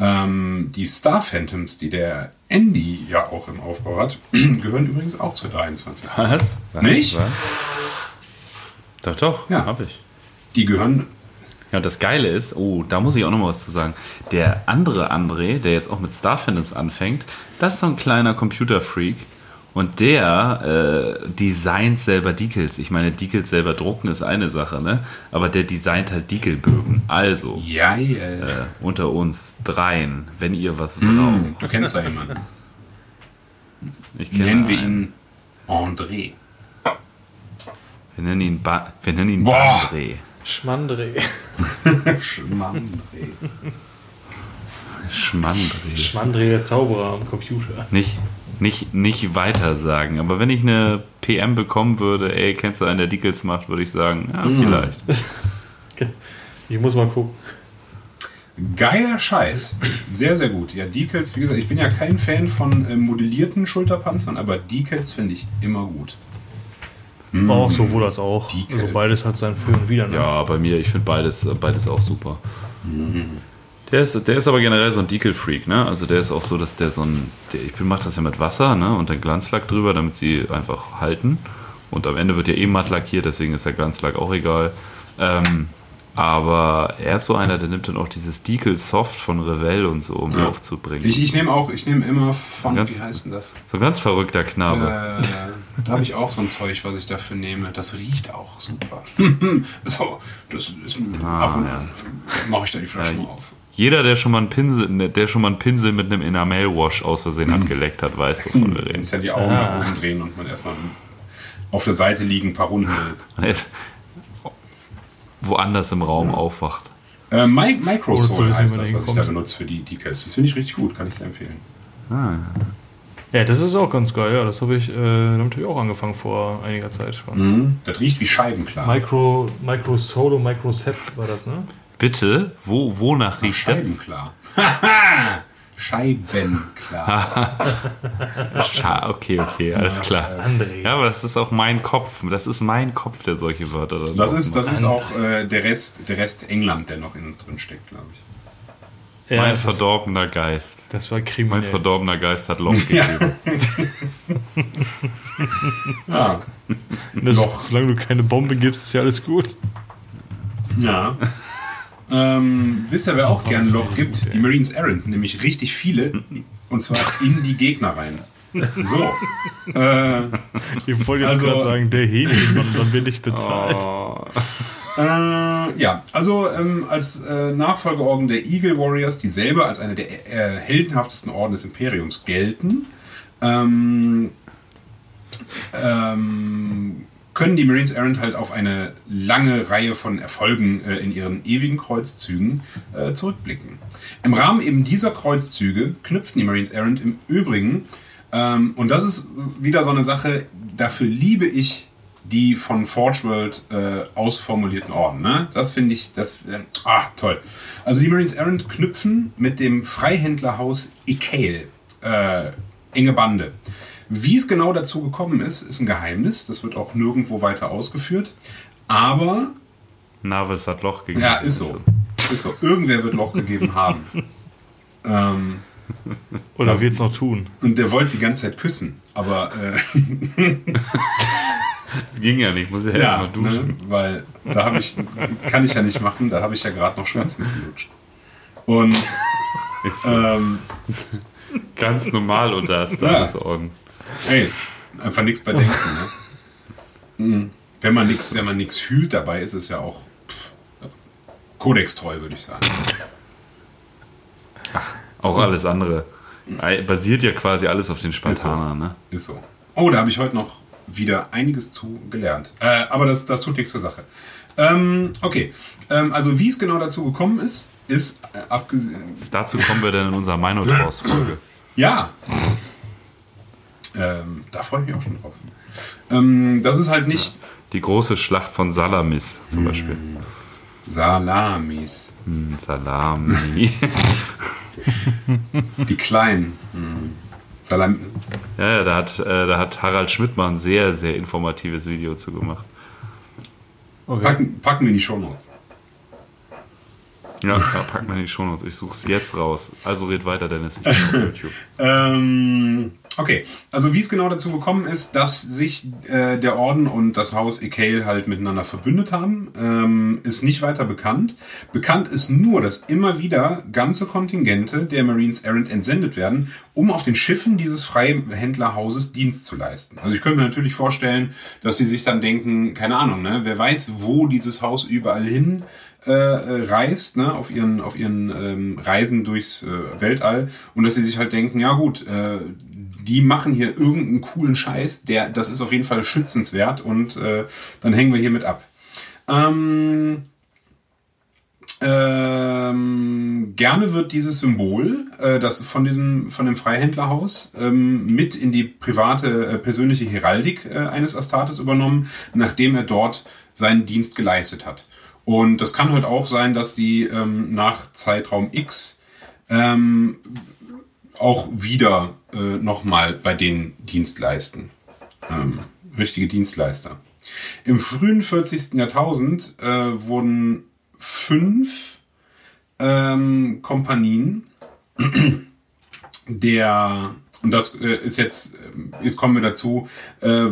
Ähm, die Star Phantoms, die der Andy ja auch im Aufbau hat, gehören übrigens auch zur 23. Was? Was? Nicht? Was? Doch, doch, Ja. hab ich. Die gehören Ja, und das Geile ist, oh, da muss ich auch noch mal was zu sagen. Der andere André, der jetzt auch mit Star Phantoms anfängt, das ist so ein kleiner Computerfreak. Und der äh, designt selber Decals. Ich meine, Decals selber drucken ist eine Sache, ne? Aber der designt halt Decalbögen. Also, ja, ja. äh, unter uns dreien, wenn ihr was Hm, braucht. du kennst da jemanden. Ich kenne Nennen wir einen. ihn André. Wir nennen ihn, ba wir nennen ihn Boah. André. Schmandré. Schmandré. Schmandré. Schmandré, der Zauberer am Computer. Nicht, nicht, nicht weiter sagen. Aber wenn ich eine PM bekommen würde, ey, kennst du einen, der Decals macht, würde ich sagen, ja, vielleicht. Ich muss mal gucken. Geiler Scheiß. Sehr, sehr gut. Ja, Decals, wie gesagt, ich bin ja kein Fan von äh, modellierten Schulterpanzern, aber Decals finde ich immer gut. Auch sowohl als auch. Decals. Also beides hat sein Für und Wider. Ne? Ja, bei mir, ich finde beides, beides auch super. Der ist, der ist aber generell so ein Decal-Freak, ne? Also der ist auch so, dass der so ein, der, ich mache das ja mit Wasser, ne? Und dann Glanzlack drüber, damit sie einfach halten. Und am Ende wird ja eh matt lackiert, deswegen ist der Glanzlack auch egal. Ähm, Aber er ist so einer, der nimmt dann auch dieses Deagle Soft von Revell und so, um Ja. aufzubringen. Ich, ich nehme auch, ich nehme immer von, ganz- wie heißt denn das? so ein ganz verrückter Knabe. Äh, da habe ich auch so ein Zeug, was ich dafür nehme. Das riecht auch super. so, das ist Ah, ab und an mache ich da die Flasche mal auf. Jeder, der schon mal einen Pinsel, ne, der schon mal einen Pinsel mit einem Enamel-Wash aus Versehen abgeleckt hat, weiß, wovon wir Wenn reden. es ja die Augen nach oben drehen und man erstmal auf der Seite liegen, ein paar Runden woanders im Raum aufwacht. Äh, Mi Ohne zu Microsol wissen, heißt das, da was ich da benutze für die Decals. Das finde ich richtig gut, kann ich sehr empfehlen. Ja, das ist auch ganz geil. Ja, das habe ich, äh, damit habe ich auch angefangen vor einiger Zeit schon. Das riecht wie Scheibenklar. Micro, Micro Solo, Micro Set war das, ne? Bitte, wo, wonach Ach, riecht das? Scheibenklar. Scheibenklar. Scha okay, okay, alles klar. André. Ja, aber das ist auch mein Kopf. Das ist mein Kopf, der solche Wörter dann Das ist, das macht. ist auch äh, der, Rest, der Rest England, der noch in uns drin steckt, glaube ich. Ja, mein verdorbener Geist. das war Mein kriminell. verdorbener Geist hat Loch gegeben. Ja. das, Loch. Solange du keine Bombe gibst, ist ja alles gut. ja. Ähm, wisst ihr, wer auch Oh, gern das Loch gibt? Die. Marines Errant, nämlich richtig viele, und zwar in die Gegner rein. So. Äh, Ich wollte jetzt Also- gerade sagen, der Hähnchenmann, dann bin ich bezahlt. Äh, ja, also ähm, als äh, Nachfolgeorden der Eagle Warriors, die selber als eine der äh, heldenhaftesten Orden des Imperiums gelten, ähm, ähm, können die Marines Errant halt auf eine lange Reihe von Erfolgen äh, in ihren ewigen Kreuzzügen äh, zurückblicken. Im Rahmen eben dieser Kreuzzüge knüpften die Marines Errant im Übrigen, ähm, und das ist wieder so eine Sache, dafür liebe ich die von Forge World äh, ausformulierten Orden. Ne? Das finde ich, das, äh, ah, toll. Also die Marines Errant knüpfen mit dem Freihändlerhaus Ikael äh, enge Bande. Wie es genau dazu gekommen ist, ist ein Geheimnis. Das wird auch nirgendwo weiter ausgeführt. Aber, Navis hat Loch gegeben. ja, ist so. Ist so. Irgendwer wird Loch gegeben haben. ähm, Oder wird's noch tun? und der wollte die ganze Zeit küssen. Aber äh, Das ging ja nicht, muss ja, ja, erstmal duschen. ne, weil da habe ich, kann ich ja nicht machen, da habe ich ja gerade noch Schwanz mitgelutscht. Und Ist so ähm, ganz normal unter Astartes-Orden. Ey, einfach nichts bei denken. Ne? Mhm. Wenn man nichts, wenn man nichts fühlt dabei, ist es ja auch pff, kodextreu, würde ich sagen. Auch alles andere. Basiert ja quasi alles auf den Spartanern, ne? Ist so. Oh, da habe ich heute noch wieder einiges zu gelernt. Äh, aber das, das tut nichts zur Sache. Ähm, okay, ähm, also wie es genau dazu gekommen ist, ist äh, abgesehen. Dazu kommen wir dann in unserer Meinungshaus-Folge. Ja. Ähm, da freue ich mich auch schon drauf. Ähm, das ist halt nicht Die große Schlacht von Salamis zum Beispiel. Salamis. Hm, Salami. Die kleinen. Hm. Salam ja, ja, da hat, äh, da hat Harald Schmidt mal ein sehr, sehr informatives Video zu gemacht. packen, packen wir in die Show Notes. Ja, packen wir in die Shownotes. Ich suche es jetzt raus. Also red weiter, Dennis. Ich bin auf YouTube. Ähm, okay, also wie es genau dazu gekommen ist, dass sich äh, der Orden und das Haus Ekael halt miteinander verbündet haben, ähm, ist nicht weiter bekannt. Bekannt ist nur, dass immer wieder ganze Kontingente der Marines Errant entsendet werden, um auf den Schiffen dieses Freihändlerhauses Dienst zu leisten. Also ich könnte mir natürlich vorstellen, dass sie sich dann denken, keine Ahnung, ne, wer weiß, wo dieses Haus überall hin äh, reist, ne, auf ihren, auf ihren ähm, Reisen durchs äh, Weltall und dass sie sich halt denken, ja gut, äh, die machen hier irgendeinen coolen Scheiß, der, das ist auf jeden Fall schützenswert und äh, dann hängen wir hier mit ab. Ähm, ähm, gerne wird dieses Symbol, äh, das von diesem von dem Freihändlerhaus ähm, mit in die private äh, persönliche Heraldik äh, eines Astartes übernommen, nachdem er dort seinen Dienst geleistet hat. Und das kann halt auch sein, dass die ähm, nach Zeitraum X ähm, auch wieder äh, nochmal bei denen Dienst leisten. Ähm, richtige Dienstleister. Im frühen 40. Jahrtausend äh, wurden fünf ähm, Kompanien der Und das äh, ist jetzt, äh, jetzt kommen wir dazu, äh,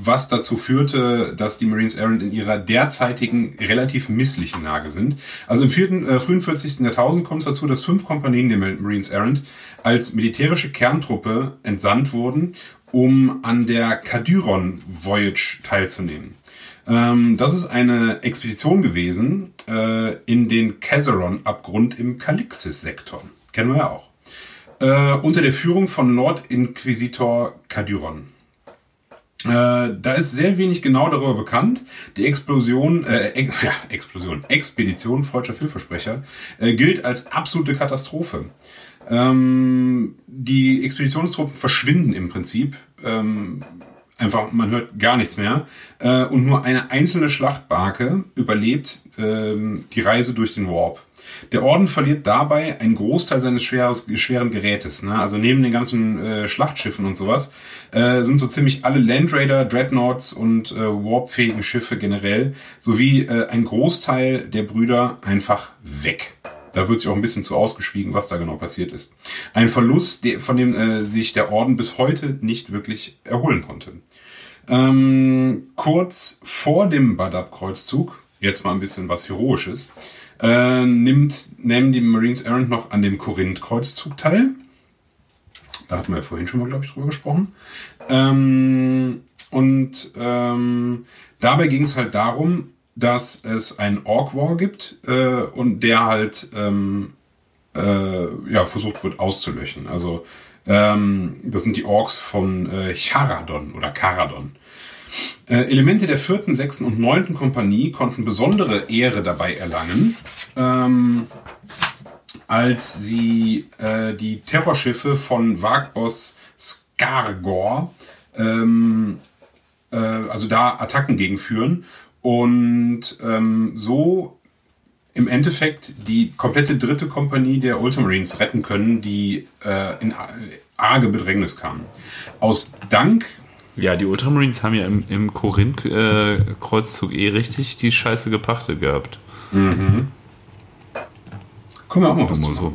was dazu führte, dass die Marines Errant in ihrer derzeitigen relativ misslichen Lage sind. Also im vierten, äh, frühen 40. Jahrtausend kommt es dazu, dass fünf Kompanien der Marines Errant als militärische Kerntruppe entsandt wurden, um an der Kadyron Voyage teilzunehmen. Ähm, das ist eine Expedition gewesen äh, in den Cazeron-Abgrund im Kalixis-Sektor. Kennen wir ja auch äh, unter der Führung von Lord Inquisitor Caduron. Äh, da ist sehr wenig genau darüber bekannt. Die Explosion, äh, ja, Explosion, Expedition, freudscher Vielversprecher, äh, gilt als absolute Katastrophe. Ähm, die Expeditionstruppen verschwinden im Prinzip. Ähm, einfach, man hört gar nichts mehr. Äh, und nur eine einzelne Schlachtbarke überlebt ähm, die Reise durch den Warp. Der Orden verliert dabei einen Großteil seines schweres, schweren Gerätes. Ne? Also neben den ganzen äh, Schlachtschiffen und sowas äh, sind so ziemlich alle Landraider, Dreadnoughts und äh, warpfähigen Schiffe generell sowie äh, ein Großteil der Brüder einfach weg. Da wird sich auch ein bisschen zu ausgeschwiegen, was da genau passiert ist. Ein Verlust, von dem äh, sich der Orden bis heute nicht wirklich erholen konnte. Ähm, kurz vor dem Badab-Kreuzzug, jetzt mal ein bisschen was Heroisches, äh, nimmt, nehmen die Marines Errant noch an dem Korinth-Kreuzzug teil. Da hatten wir ja vorhin schon mal, glaube ich, drüber gesprochen. Ähm, und ähm, dabei ging es halt darum, dass es einen Orc War gibt äh, und der halt ähm, äh, ja, versucht wird auszulöschen. Also ähm, das sind die Orks von äh, Charadon oder Caradon. Äh, Elemente der vierten, sechsten und neunten Kompanie konnten besondere Ehre dabei erlangen, ähm, als sie äh, die Terrorschiffe von Wagboss Skargor, ähm, äh, also da Attacken gegenführen und ähm, so im Endeffekt die komplette dritte Kompanie der Ultramarines retten können, die äh, in arge Bedrängnis kamen. Aus Dank ja, die Ultramarines haben ja im, im Korinth-Kreuzzug äh, eh richtig die Scheiße gepachtet gehabt. Mhm. Kommen wir auch mal was zu. so.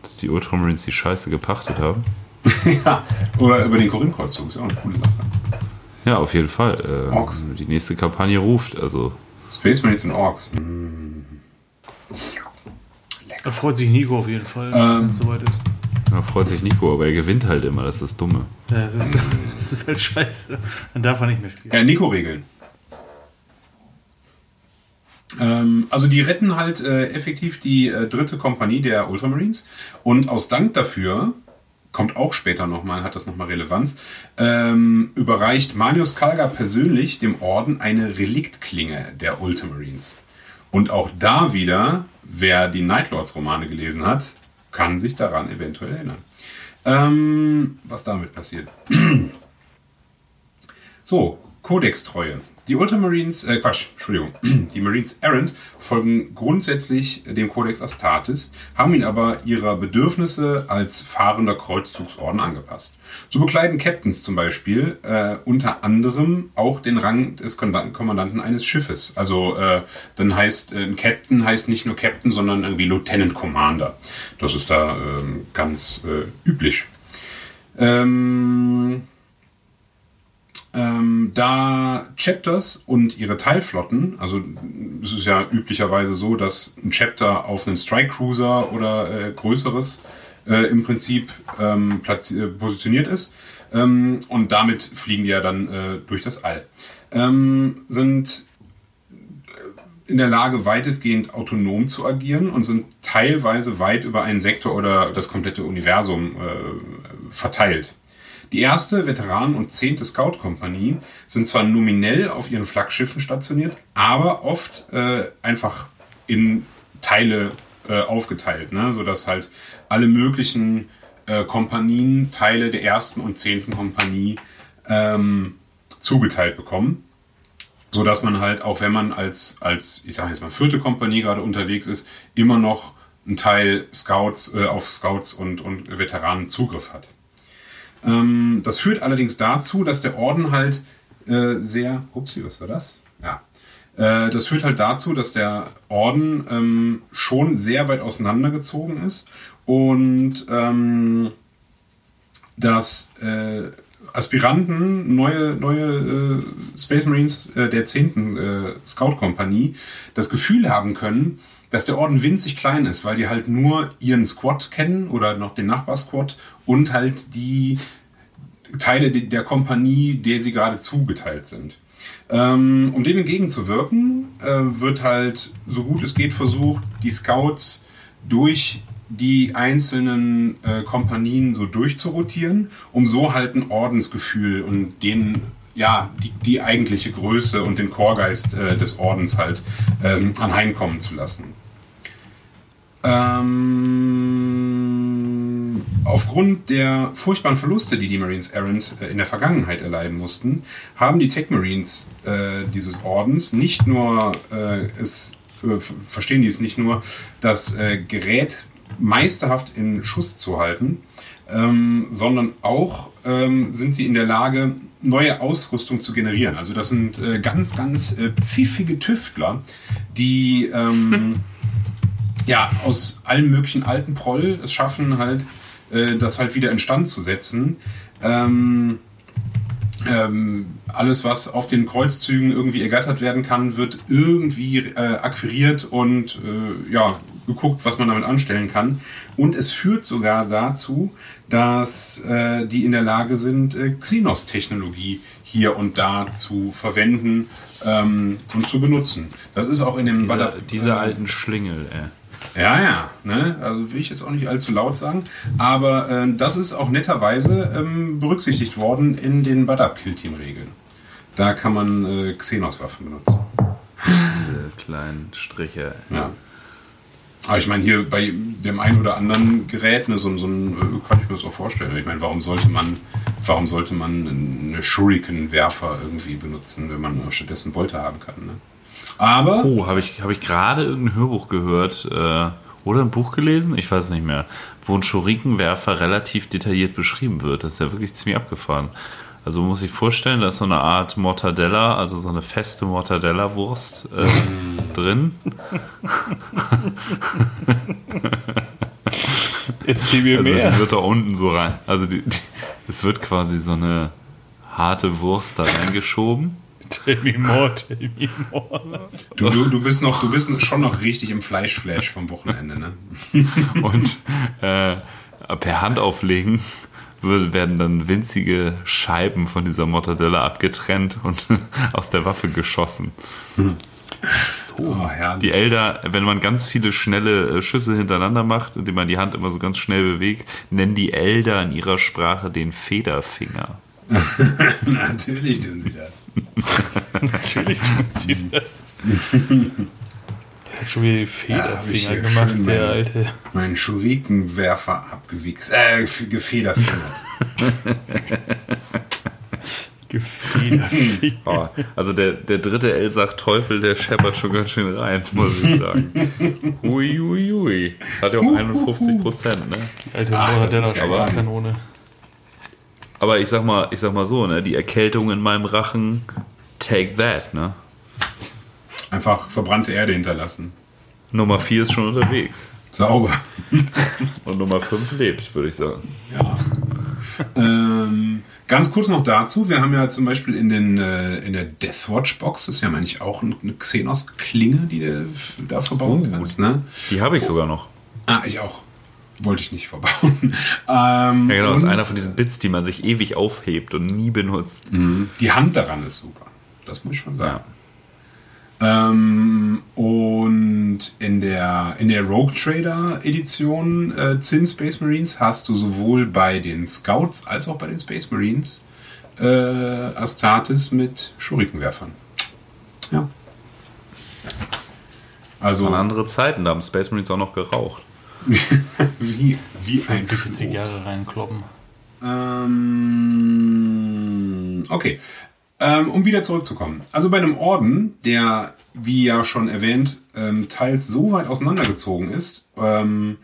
Dass die Ultramarines die Scheiße gepachtet haben. ja, oder über den Korinth-Kreuzzug ist ja auch eine coole Sache. Ja, auf jeden Fall. Äh, Orks. Die nächste Kampagne ruft, also. Space Marines und Orks. Mm. Da freut sich Nico auf jeden Fall, ähm, wenn es soweit ist. Da freut sich Nico, aber er gewinnt halt immer, das ist das Dumme. Ja, das, das ist halt scheiße. Dann darf er nicht mehr spielen. Ja, Nico-Regeln. Ähm, also die retten halt äh, effektiv die äh, dritte Kompanie der Ultramarines und aus Dank dafür kommt auch später nochmal, hat das nochmal Relevanz, ähm, überreicht Manius Kalga persönlich dem Orden eine Reliktklinge der Ultramarines. Und auch da wieder, wer die Nightlords-Romane gelesen hat, kann sich daran eventuell erinnern. Ähm, was damit passiert. so, Kodextreue. Die Ultramarines, äh Quatsch, Entschuldigung, die Marines Errant folgen grundsätzlich dem Codex Astartes, haben ihn aber ihrer Bedürfnisse als fahrender Kreuzzugsorden angepasst. So bekleiden Captains zum Beispiel äh, unter anderem auch den Rang des Kommandanten eines Schiffes. Also äh, dann heißt äh, ein Captain heißt nicht nur Captain, sondern irgendwie Lieutenant Commander. Das ist da ähm, ganz äh, üblich. Ähm, ähm, da Chapters und ihre Teilflotten, also es ist ja üblicherweise so, dass ein Chapter auf einen Strike Cruiser oder äh, größeres äh, im Prinzip ähm, äh, positioniert ist ähm, und damit fliegen die ja dann äh, durch das All, ähm, sind in der Lage, weitestgehend autonom zu agieren und sind teilweise weit über einen Sektor oder das komplette Universum äh, verteilt. Die erste Veteranen- und zehnte Scout-Kompanie sind zwar nominell auf ihren Flaggschiffen stationiert, aber oft äh, einfach in Teile äh, aufgeteilt, ne? sodass halt alle möglichen äh, Kompanien Teile der ersten und zehnten Kompanie ähm, zugeteilt bekommen. So dass man halt, auch wenn man als, als ich sage jetzt mal, vierte Kompanie gerade unterwegs ist, immer noch einen Teil Scouts, äh, auf Scouts und, und Veteranen Zugriff hat. Ähm, das führt allerdings dazu, dass der Orden halt äh, sehr. Upsi, was war das? Ja. Äh, das führt halt dazu, dass der Orden ähm, schon sehr weit auseinandergezogen ist und ähm, dass äh, Aspiranten, neue, neue äh, Space Marines äh, der 10. Äh, Scout-Kompanie das Gefühl haben können, dass der Orden winzig klein ist, weil die halt nur ihren Squad kennen oder noch den Nachbarsquad und halt die Teile der Kompanie, der sie gerade zugeteilt sind. Ähm, um dem entgegenzuwirken, äh, wird halt so gut es geht versucht, die Scouts durch die einzelnen äh, Kompanien so durchzurotieren, um so halt ein Ordensgefühl und den ja, die, die eigentliche Größe und den Chorgeist äh, des Ordens halt ähm, anheimkommen zu lassen. Ähm, aufgrund der furchtbaren Verluste, die die Marines Errant äh, in der Vergangenheit erleiden mussten, haben die Tech Marines äh, dieses Ordens nicht nur äh, es äh, verstehen die es nicht nur, das äh, Gerät meisterhaft in Schuss zu halten, ähm, sondern auch ähm, sind sie in der Lage, neue Ausrüstung zu generieren. Also das sind äh, ganz, ganz äh, pfiffige Tüftler, die ähm, ja aus allen möglichen alten Proll es schaffen, halt äh, das halt wieder instand zu setzen. Ähm, ähm, alles, was auf den Kreuzzügen irgendwie ergattert werden kann, wird irgendwie äh, akquiriert und äh, ja, geguckt, was man damit anstellen kann. Und es führt sogar dazu, dass äh, die in der Lage sind, äh, Xenos-Technologie hier und da zu verwenden ähm, und zu benutzen. Das ist auch in dem Diese, Bada- diese äh, alten Schlingel, ey. ja, ja, ne? also will ich jetzt auch nicht allzu laut sagen, aber äh, das ist auch netterweise ähm, berücksichtigt worden in den Badab-Kill-Team-Regeln. Da kann man äh, Xenos-Waffen benutzen. Diese kleinen Striche. Ja. Aber ich meine, hier bei dem einen oder anderen Gerät, ne, so, so ein, äh, kann ich mir das auch vorstellen. Ich meine, warum sollte man, warum sollte man eine Shuriken-Werfer irgendwie benutzen, wenn man stattdessen Bolter haben kann? Ne? Aber Oh, habe ich, hab ich gerade irgendein Hörbuch gehört äh, oder ein Buch gelesen? Ich weiß nicht mehr. Wo ein Schurikenwerfer relativ detailliert beschrieben wird. Das ist ja wirklich ziemlich abgefahren. Also man muss sich vorstellen, da ist so eine Art Mortadella, also so eine feste Mortadella-Wurst äh, drin. Erzähl mir Also mehr. die wird da unten so rein. Also die, die, es wird quasi so eine harte Wurst da reingeschoben. Tell me more, tell me more. du, du, du bist noch, du bist schon noch richtig im Fleischflash vom Wochenende, ne? Und äh, per Hand auflegen werden dann winzige Scheiben von dieser Mortadella abgetrennt und aus der Waffe geschossen. Oh, herrlich. Die Elder, wenn man ganz viele schnelle äh, Schüsse hintereinander macht, indem man die Hand immer so ganz schnell bewegt, nennen die Elder in ihrer Sprache den Federfinger. Natürlich tun sie das. Natürlich tut sie das. Hat schon wieder die Ja, Federfinger hier gemacht, schön der alte. Meinen Schurikenwerfer abgewichst, äh, gefederfingert. Gefederfinger. Oh, also der, der dritte L sagt Teufel, der scheppert schon ganz schön rein, muss ich sagen. Hui, hui, hui. Hat ja auch 51 Prozent, ne? Alte Ach, ist ja gar Spaßkanone. Aber ich sag mal, ich sag mal so, ne, die Erkältung in meinem Rachen, take that, ne? Einfach verbrannte Erde hinterlassen. Nummer 4 ist schon unterwegs. Sauber. Und Nummer 5 lebt, würde ich sagen. Ja. ähm, ganz kurz noch dazu, wir haben ja zum Beispiel in, den, äh, in der Deathwatch-Box, das ist ja eigentlich auch eine Xenos-Klinge, die du da verbauen kannst. Ne? Die habe ich sogar noch. Ah, ich auch. Wollte ich nicht verbauen. ähm, Ja, genau, das ist einer von diesen Bits, die man sich ewig aufhebt und nie benutzt. Die Hand daran ist super. Das muss ich schon sagen. Ähm, und in der, in der Rogue Trader Edition äh, Zin Space Marines hast du sowohl bei den Scouts als auch bei den Space Marines äh, Astartes mit Schurikenwerfern. Ja. Also An andere Zeiten, da haben Space Marines auch noch geraucht. wie, wie ein Dicke Schlot. Zigarre reinkloppen. Ähm, okay. Ähm, um wieder zurückzukommen. Also bei einem Orden, der, wie ja schon erwähnt, ähm, teils so weit auseinandergezogen ist, ähm,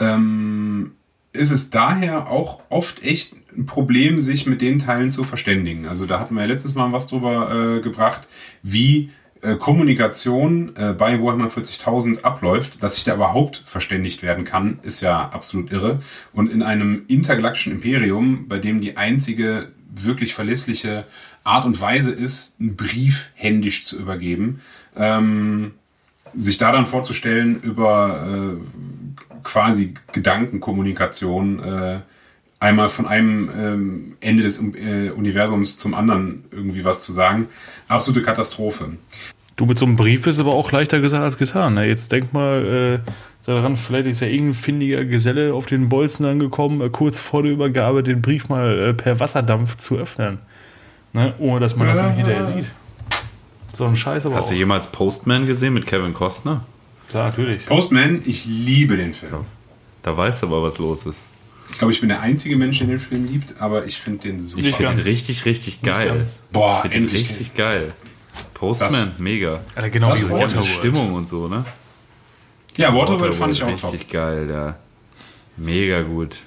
ähm, ist es daher auch oft echt ein Problem, sich mit den Teilen zu verständigen. Also da hatten wir ja letztes Mal was drüber äh, gebracht, wie äh, Kommunikation äh, bei Warhammer 40.000 abläuft, dass sich da überhaupt verständigt werden kann, ist ja absolut irre. Und in einem intergalaktischen Imperium, bei dem die einzige wirklich verlässliche Art und Weise ist, einen Brief händisch zu übergeben, ähm, sich da dann vorzustellen über äh, quasi Gedankenkommunikation, äh, einmal von einem ähm, Ende des äh, Universums zum anderen irgendwie was zu sagen. Absolute Katastrophe. Du mit so einem Brief ist aber auch leichter gesagt als getan. Ne? Jetzt denk mal äh, daran, vielleicht ist ja irgendein findiger Geselle auf den Bolzen angekommen, äh, kurz vor der Übergabe den Brief mal äh, per Wasserdampf zu öffnen. Ne? Ohne dass man das dann hinterher sieht. So ein Scheiß aber Hast auch. du jemals Postman gesehen mit Kevin Costner? Klar, natürlich. Postman, ich liebe den Film. Da weißt du aber, was los ist. Ich glaube, ich bin der einzige Mensch, der den Film liebt, aber ich finde den super. Ich finde ihn ganz. richtig, richtig geil. Boah, Ich finde ihn endlich. richtig geil. Postman, mega. Alter, genau Das wie ist Die ganze Waterworld. Stimmung und so, ne? Ja, Waterworld fand ich auch richtig top. geil, ja. Mega gut.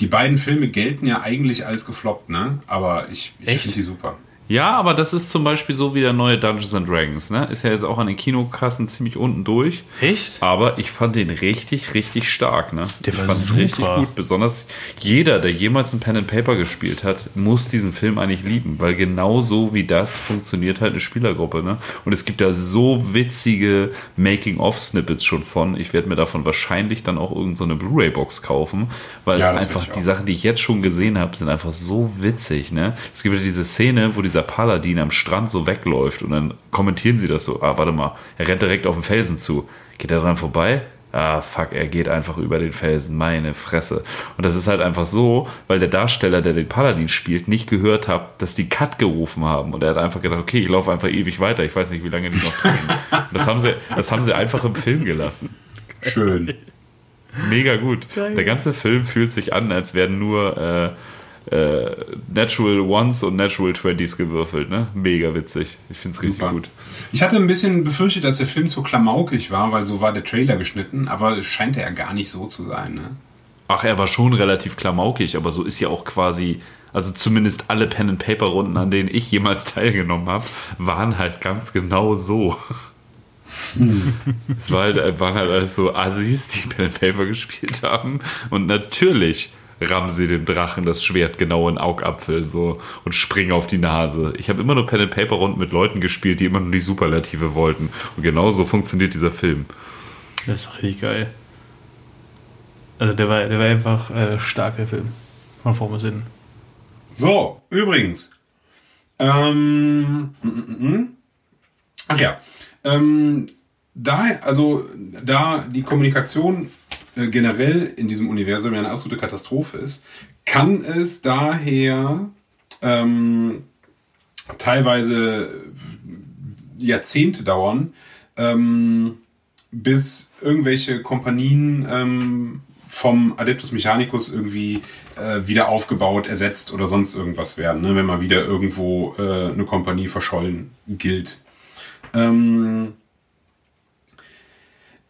Die beiden Filme gelten ja eigentlich als gefloppt, ne? Aber ich, ich finde die super. Ja, aber das ist zum Beispiel so wie der neue Dungeons and Dragons, ne? Ist ja jetzt auch an den Kinokassen ziemlich unten durch. Echt? Aber ich fand den richtig, richtig stark, ne? Der ich war fand super. richtig gut. Besonders jeder, der jemals ein Pen and Paper gespielt hat, muss diesen Film eigentlich lieben, weil genau so wie das funktioniert halt eine Spielergruppe, ne? Und es gibt da so witzige Making-of-Snippets schon von. Ich werde mir davon wahrscheinlich dann auch irgendeine so eine Blu-ray-Box kaufen, weil Ja, einfach die. Sachen, die ich jetzt schon gesehen habe, sind einfach so witzig, ne? Es gibt ja diese Szene, wo dieser Paladin am Strand so wegläuft und dann kommentieren sie das so, ah, warte mal, er rennt direkt auf den Felsen zu. Geht er dran vorbei? Ah, fuck, er geht einfach über den Felsen, meine Fresse. Und das ist halt einfach so, weil der Darsteller, der den Paladin spielt, nicht gehört hat, dass die Cut gerufen haben. Und er hat einfach gedacht, okay, ich laufe einfach ewig weiter, ich weiß nicht, wie lange die noch drehen. Das haben sie, das haben sie einfach im Film gelassen. Schön. Mega gut. Der ganze Film fühlt sich an, als werden nur äh, äh, Natural Ones und Natural Twenties gewürfelt. Ne? Mega witzig. Ich finde es richtig Super. gut. Ich hatte ein bisschen befürchtet, dass der Film zu klamaukig war, weil so war der Trailer geschnitten, aber es scheint er ja gar nicht so zu sein, ne? Ach, er war schon relativ klamaukig, aber so ist ja auch quasi, also zumindest alle Pen and Paper Runden, an denen ich jemals teilgenommen habe, waren halt ganz genau so. es war halt, waren halt alles so Assis, die Pen and Paper gespielt haben und natürlich sie dem Drachen das Schwert genau in Augapfel so und springen auf die Nase. Ich habe immer nur Pen and Paper Runden mit Leuten gespielt, die immer nur die Superlative wollten und genau so funktioniert dieser Film. Das ist richtig geil. Also der war, der war einfach äh, stark, der Film. Von vorn bis. So, übrigens. Ähm, ach ja. Ähm, da, also, da die Kommunikation äh, generell in diesem Universum ja eine absolute Katastrophe ist, kann es daher ähm, teilweise Jahrzehnte dauern, ähm, bis irgendwelche Kompanien ähm, vom Adeptus Mechanicus irgendwie äh, wieder aufgebaut, ersetzt oder sonst irgendwas werden, ne? wenn mal wieder irgendwo äh, eine Kompanie verschollen gilt. Ähm,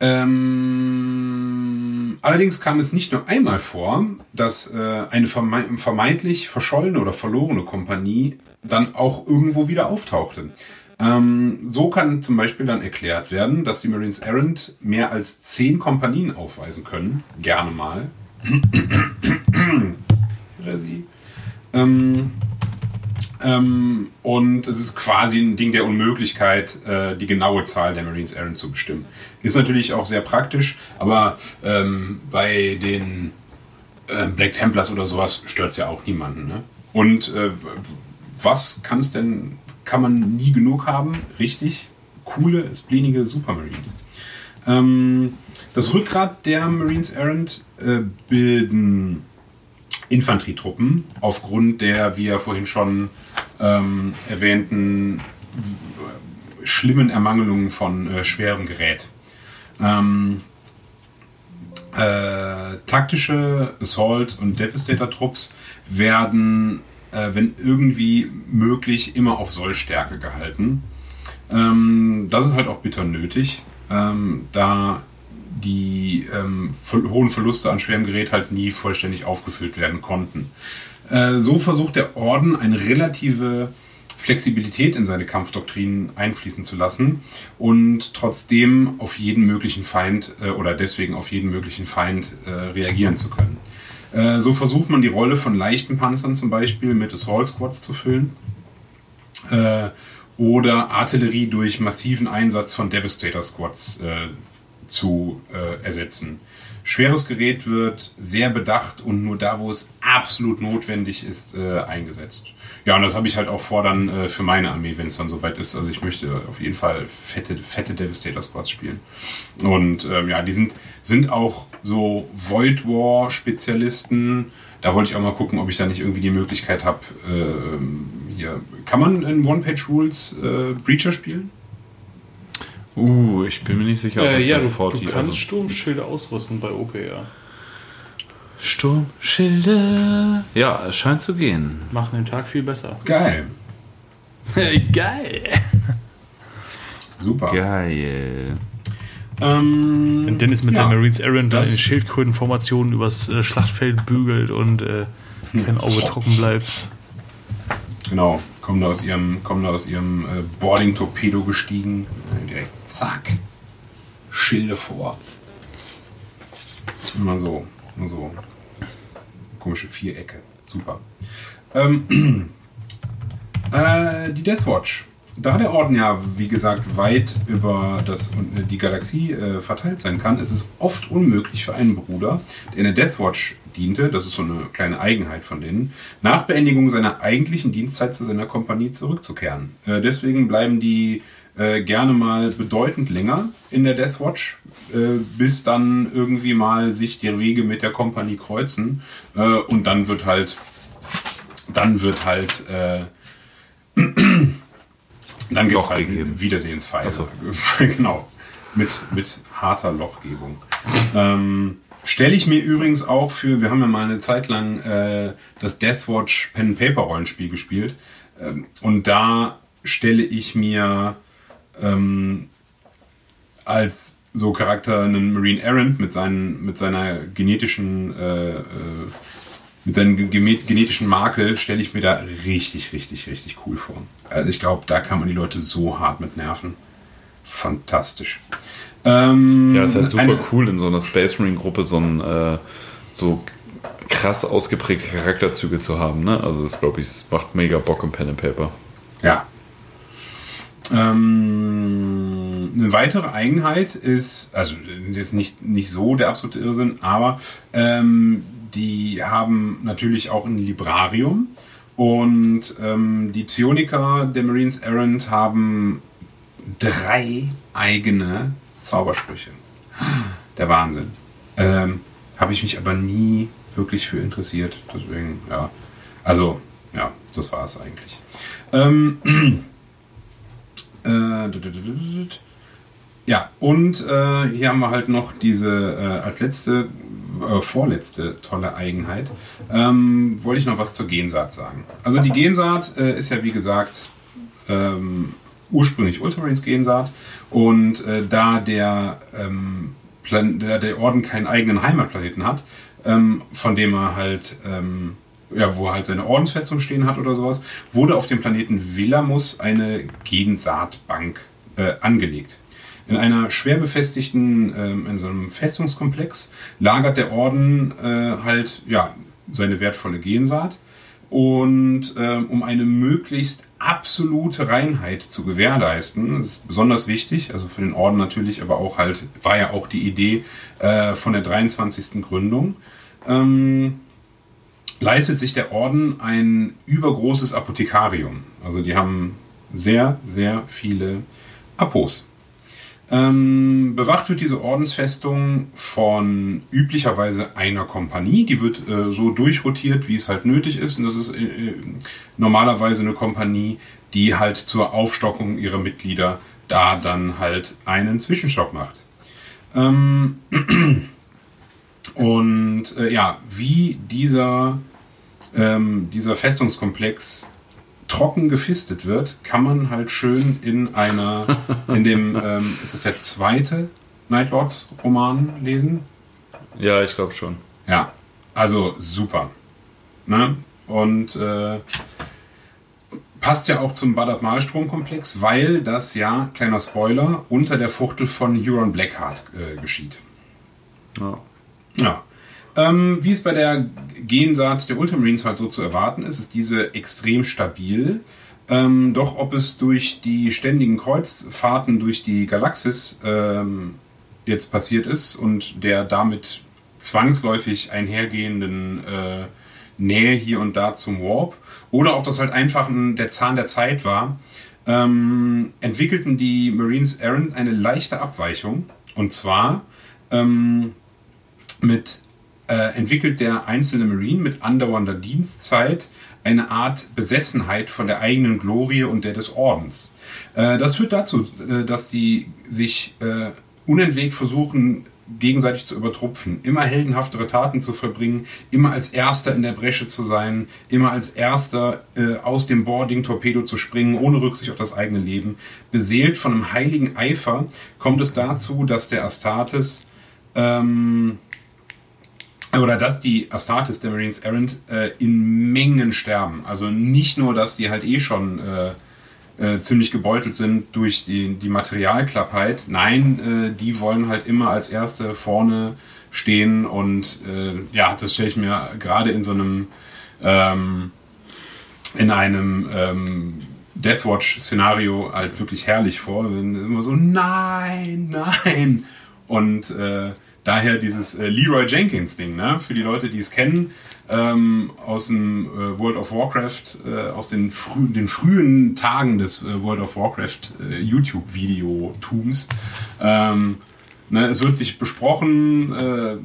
ähm, allerdings kam es nicht nur einmal vor, dass äh, eine verme vermeintlich verschollene oder verlorene Kompanie dann auch irgendwo wieder auftauchte. Ähm, so kann zum Beispiel dann erklärt werden, dass die Marines Errant mehr als zehn Kompanien aufweisen können. Gerne mal. Ähm, ähm, und es ist quasi ein Ding der Unmöglichkeit, äh, die genaue Zahl der Marines Errant zu bestimmen. Ist natürlich auch sehr praktisch, aber ähm, bei den äh, Black Templars oder sowas stört es ja auch niemanden. Ne? Und äh, was kann es denn, kann man nie genug haben? Richtig, coole, splenige Supermarines. Ähm, das Rückgrat der Marines Errant äh, bilden Infanterietruppen aufgrund der, wie ja vorhin schon ähm, erwähnten, w- schlimmen Ermangelungen von äh, schwerem Gerät. Ähm, äh, taktische Assault- und Devastator-Trupps werden, äh, wenn irgendwie möglich, immer auf Sollstärke gehalten. Ähm, das ist halt auch bitter nötig, ähm, da die ähm, hohen Verluste an schwerem Gerät halt nie vollständig aufgefüllt werden konnten. Äh, so versucht der Orden eine relative Flexibilität in seine Kampfdoktrinen einfließen zu lassen und trotzdem auf jeden möglichen Feind äh, oder deswegen auf jeden möglichen Feind äh, reagieren zu können. Äh, so versucht man die Rolle von leichten Panzern zum Beispiel mit Assault Squads zu füllen äh, oder Artillerie durch massiven Einsatz von Devastator Squads äh, zu äh, ersetzen. Schweres Gerät wird sehr bedacht und nur da, wo es absolut notwendig ist, äh, eingesetzt. Ja, und das habe ich halt auch vor dann äh, für meine Armee, wenn es dann soweit ist. Also ich möchte auf jeden Fall fette, fette Devastator Squads spielen. Und ähm, ja, die sind, sind auch so Void War Spezialisten. Da wollte ich auch mal gucken, ob ich da nicht irgendwie die Möglichkeit habe, äh, hier. Kann man in One-Page-Rules äh, Breacher spielen? Uh, ich bin mir nicht sicher, ob Äh, das ja, bei du, 40 du kannst also Sturmschilde ausrüsten bei OPR. Sturmschilde. Ja, es scheint zu gehen. Machen den Tag viel besser. Geil. Geil. Super. Geil. Ähm, Wenn Dennis mit Ja, seinen Marines Aaron da in Schildkrötenformationen übers äh, Schlachtfeld bügelt und äh, kein Auge trocken bleibt. Genau, kommen da aus ihrem, kommen da aus ihrem äh, Boarding-Torpedo gestiegen. Direkt zack. Schilde vor. Immer so, nur so. Komische Vierecke. Super. Ähm, äh, die Deathwatch. Da der Orden ja, wie gesagt, weit über das, die Galaxie äh, verteilt sein kann, ist es oft unmöglich für einen Bruder, der in der Deathwatch diente, das ist so eine kleine Eigenheit von denen, nach Beendigung seiner eigentlichen Dienstzeit zu seiner Kompanie zurückzukehren. Äh, deswegen bleiben die äh, gerne mal bedeutend länger in der Deathwatch, äh, bis dann irgendwie mal sich die Wege mit der Kompanie kreuzen äh, und dann wird halt, dann wird halt, äh, dann gibt es halt gegeben. Wiedersehensfeier. So. genau. Mit, mit harter Lochgebung. Ähm, Stelle ich mir übrigens auch für, wir haben ja mal eine Zeit lang äh, das Deathwatch Pen and Paper Rollenspiel gespielt. Ähm, und da stelle ich mir ähm, als so Charakter einen Marine Errant mit, seinen, mit seiner genetischen äh, äh, mit seinem genetischen Makel stelle ich mir da richtig, richtig, richtig cool vor. Also ich glaube, da kann man die Leute so hart mit nerven. Fantastisch. Ähm, Ja, ist halt super cool in so einer Space Marine Gruppe so ein äh, so krass ausgeprägte Charakterzüge zu haben. Ne? Also das glaube ich, es macht mega Bock im Pen and Paper. Ja. Ähm, eine weitere Eigenheit ist, also jetzt nicht, nicht so der absolute Irrsinn, aber ähm, die haben natürlich auch ein Librarium und ähm, die Psioniker der Marines Errant haben drei eigene Zaubersprüche. Der Wahnsinn. Ähm, Habe ich mich aber nie wirklich für interessiert. Deswegen, ja. Also, ja, das war es eigentlich. Ähm, äh, ja, und äh, hier haben wir halt noch diese äh, als letzte, äh, vorletzte tolle Eigenheit. Ähm, wollte ich noch was zur Gensaat sagen. Also die Gensaat äh, ist ja wie gesagt ähm, ursprünglich Ultramarines Gensaat und äh, da der, ähm, Plan da der Orden keinen eigenen Heimatplaneten hat, ähm, von dem er halt ähm, ja, wo er halt seine Ordensfestung stehen hat oder sowas, wurde auf dem Planeten Villamus eine Gensaatbank äh, angelegt. In einer schwer befestigten, ähm, in so einem Festungskomplex lagert der Orden äh, halt ja seine wertvolle Gensaat und ähm, um eine möglichst absolute Reinheit zu gewährleisten, das ist besonders wichtig, also für den Orden natürlich, aber auch halt, war ja auch die Idee äh, von der 23. Gründung, ähm, leistet sich der Orden ein übergroßes Apothekarium. Also die haben sehr, sehr viele Apos. Ähm, bewacht wird diese Ordensfestung von üblicherweise einer Kompanie. Die wird äh, so durchrotiert, wie es halt nötig ist. Und das ist äh, äh, normalerweise eine Kompanie, die halt zur Aufstockung ihrer Mitglieder da dann halt einen Zwischenstock macht. Ähm, und äh, ja, wie dieser, ähm, dieser Festungskomplex trocken gefistet wird, kann man halt schön in einer, in dem, ähm, ist es der zweite Nightlords Roman lesen? Ja, ich glaube schon. Ja, also super. Ne? Und äh, passt ja auch zum Badab-Malstrom-Komplex, weil das ja, kleiner Spoiler, unter der Fuchtel von Huron Blackheart äh, geschieht. Ja. Ja. Ähm, wie es bei der Gensaat der Ultramarines halt so zu erwarten ist, ist diese extrem stabil. Ähm, doch ob es durch die ständigen Kreuzfahrten durch die Galaxis ähm, jetzt passiert ist und der damit zwangsläufig einhergehenden äh, Nähe hier und da zum Warp oder ob das halt einfach ein, der Zahn der Zeit war, ähm, entwickelten die Marines Errant eine leichte Abweichung. Und zwar ähm, mit äh, entwickelt der einzelne Marine mit andauernder Dienstzeit eine Art Besessenheit von der eigenen Glorie und der des Ordens. Äh, das führt dazu, äh, dass die sich äh, unentwegt versuchen, gegenseitig zu übertrumpfen, immer heldenhaftere Taten zu verbringen, immer als Erster in der Bresche zu sein, immer als Erster äh, aus dem Boarding-Torpedo zu springen, ohne Rücksicht auf das eigene Leben. Beseelt von einem heiligen Eifer kommt es dazu, dass der Astartes ähm, oder dass die Astartes der Marines Errant äh, in Mengen sterben. Also nicht nur, dass die halt eh schon äh, äh, ziemlich gebeutelt sind durch die, die Materialklappheit. Nein, äh, die wollen halt immer als Erste vorne stehen und äh, ja, das stelle ich mir gerade in so einem ähm, in einem ähm, Deathwatch-Szenario halt wirklich herrlich vor. Wenn immer so, nein, nein. Und äh, daher dieses äh, Leroy Jenkins-Ding, ne? Für die Leute, die es kennen, ähm, aus dem äh, World of Warcraft, äh, aus den, frü den frühen Tagen des äh, World of Warcraft äh, YouTube-Videotums. Ähm, ne, es wird sich besprochen, äh,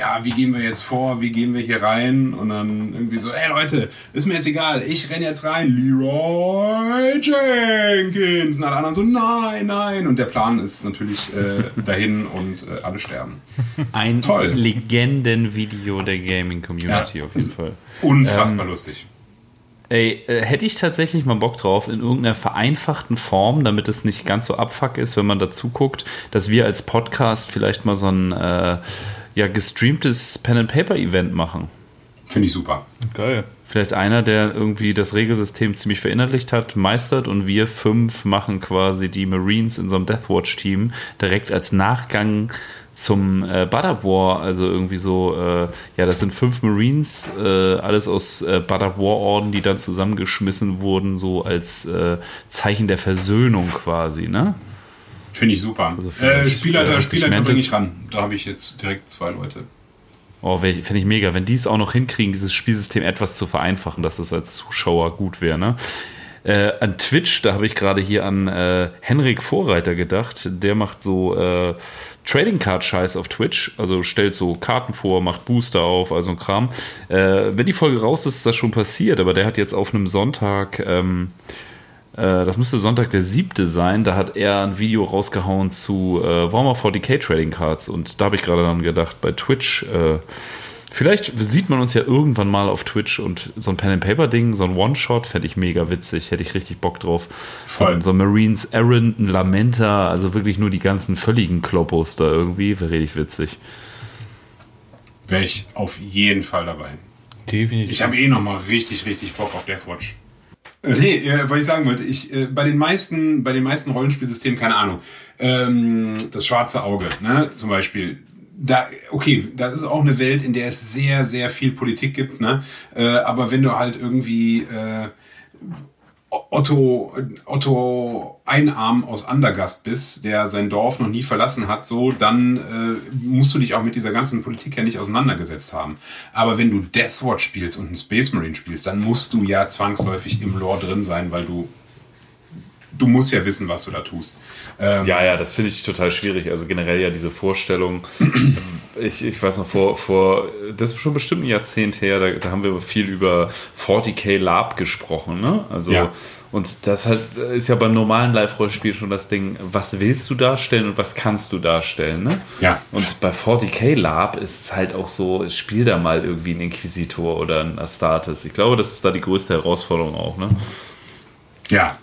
ja, wie gehen wir jetzt vor, wie gehen wir hier rein und dann irgendwie so, ey Leute, ist mir jetzt egal, ich renne jetzt rein, Leroy Jenkins und alle anderen so, nein, nein und der Plan ist natürlich äh, dahin und äh, alle sterben. Ein Toll. Legendenvideo der Gaming-Community auf jeden ist Fall. Unfassbar lustig. Ey, äh, hätte ich tatsächlich mal Bock drauf, in irgendeiner vereinfachten Form, damit es nicht ganz so abfuck ist, wenn man dazu guckt, dass wir als Podcast vielleicht mal so ein äh, ja, gestreamtes Pen-and-Paper-Event machen. Finde ich super. Geil. Vielleicht einer, der irgendwie das Regelsystem ziemlich verinnerlicht hat, meistert und wir fünf machen quasi die Marines in so einem Deathwatch-Team direkt als Nachgang zum äh, Badab War, also irgendwie so, äh, ja, das sind fünf Marines, äh, alles aus äh, Badab War-Orden, die dann zusammengeschmissen wurden, so als äh, Zeichen der Versöhnung quasi, ne? Finde ich super. Also äh, Spielleiter, Spielleiter bringe ich ran. Da habe ich jetzt direkt zwei Leute. Oh, finde ich mega. Wenn die es auch noch hinkriegen, dieses Spielsystem etwas zu vereinfachen, dass es als Zuschauer gut wäre. Ne? Äh, an Twitch, da habe ich gerade hier an äh, Henrik Vorreiter gedacht. Der macht so äh, Trading Card Scheiß auf Twitch. Also stellt so Karten vor, macht Booster auf, also ein Kram. Äh, wenn die Folge raus ist, ist das schon passiert. Aber der hat jetzt auf einem Sonntag. Ähm, äh, das müsste Sonntag der siebte sein. Da hat er ein Video rausgehauen zu äh, Warhammer 40k Trading Cards. Und da habe ich gerade dann gedacht, bei Twitch, äh, vielleicht sieht man uns ja irgendwann mal auf Twitch und so ein Pen-and-Paper-Ding, so ein One-Shot, fände ich mega witzig. Hätte ich richtig Bock drauf. Voll. Von so Marines, Aaron, ein Lamenta, also wirklich nur die ganzen völligen Kloppos da irgendwie. Wäre richtig witzig. Wäre ich auf jeden Fall dabei. Definitiv. Ich habe eh noch mal richtig, richtig Bock auf Deathwatch. Äh, nee, äh, was ich sagen wollte, ich, äh, bei den meisten, bei den meisten Rollenspielsystemen, keine Ahnung, ähm, das schwarze Auge, ne, zum Beispiel, da, okay, das ist auch eine Welt, in der es sehr, sehr viel Politik gibt, ne, äh, aber wenn du halt irgendwie, äh, Otto, Otto Einarm aus Andergast bist, der sein Dorf noch nie verlassen hat, so, dann äh, musst du dich auch mit dieser ganzen Politik ja nicht auseinandergesetzt haben. Aber wenn du Deathwatch spielst und einen Space Marine spielst, dann musst du ja zwangsläufig im Lore drin sein, weil du du musst ja wissen, was du da tust. Ähm, Ja, ja, das finde ich total schwierig. Also generell ja diese Vorstellung. Ich, ich weiß noch, vor, vor, das ist schon bestimmt ein Jahrzehnt her, da, da haben wir viel über 40k Lab gesprochen, ne? Also, Ja. und das hat, ist ja beim normalen Live-Rollenspiel schon das Ding, was willst du darstellen und was kannst du darstellen, ne? Ja. Und bei 40k Lab ist es halt auch so, spiel da mal irgendwie einen Inquisitor oder einen Astartes. Ich glaube, das ist da die größte Herausforderung auch, ne? Ja.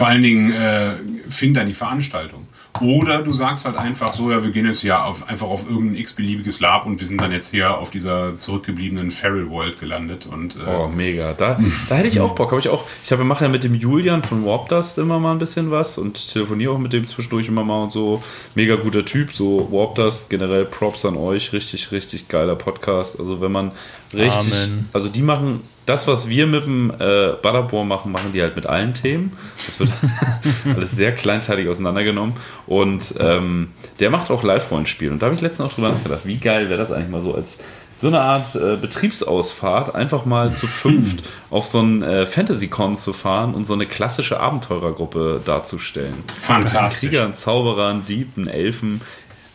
Vor allen Dingen äh, find dann die Veranstaltung. Oder du sagst halt einfach so, ja, wir gehen jetzt hier auf, einfach auf irgendein x-beliebiges Lab und wir sind dann jetzt hier auf dieser zurückgebliebenen Feral World gelandet. Und, äh, Oh, mega. Da, da hätte ich auch Bock. Hab ich auch. Ich habe mache ja mit dem Julian von Warp Dust immer mal ein bisschen was und telefoniere auch mit dem zwischendurch immer mal und so. Mega guter Typ. So Warp Dust, generell Props an euch. Richtig, richtig geiler Podcast. Also wenn man richtig. Amen. Also die machen das, was wir mit dem äh, Butterbohr machen, machen die halt mit allen Themen. Das wird alles sehr kleinteilig auseinandergenommen. Und ähm, der macht auch Live-Rollenspiel. Und da habe ich letztens auch drüber nachgedacht, wie geil wäre das eigentlich mal so als so eine Art äh, Betriebsausfahrt, einfach mal zu fünft auf so einen äh, Fantasy-Con zu fahren und so eine klassische Abenteurergruppe darzustellen. Fantastisch. Ein Krieger, ein Zauberer, ein Dieb, ein Elfen.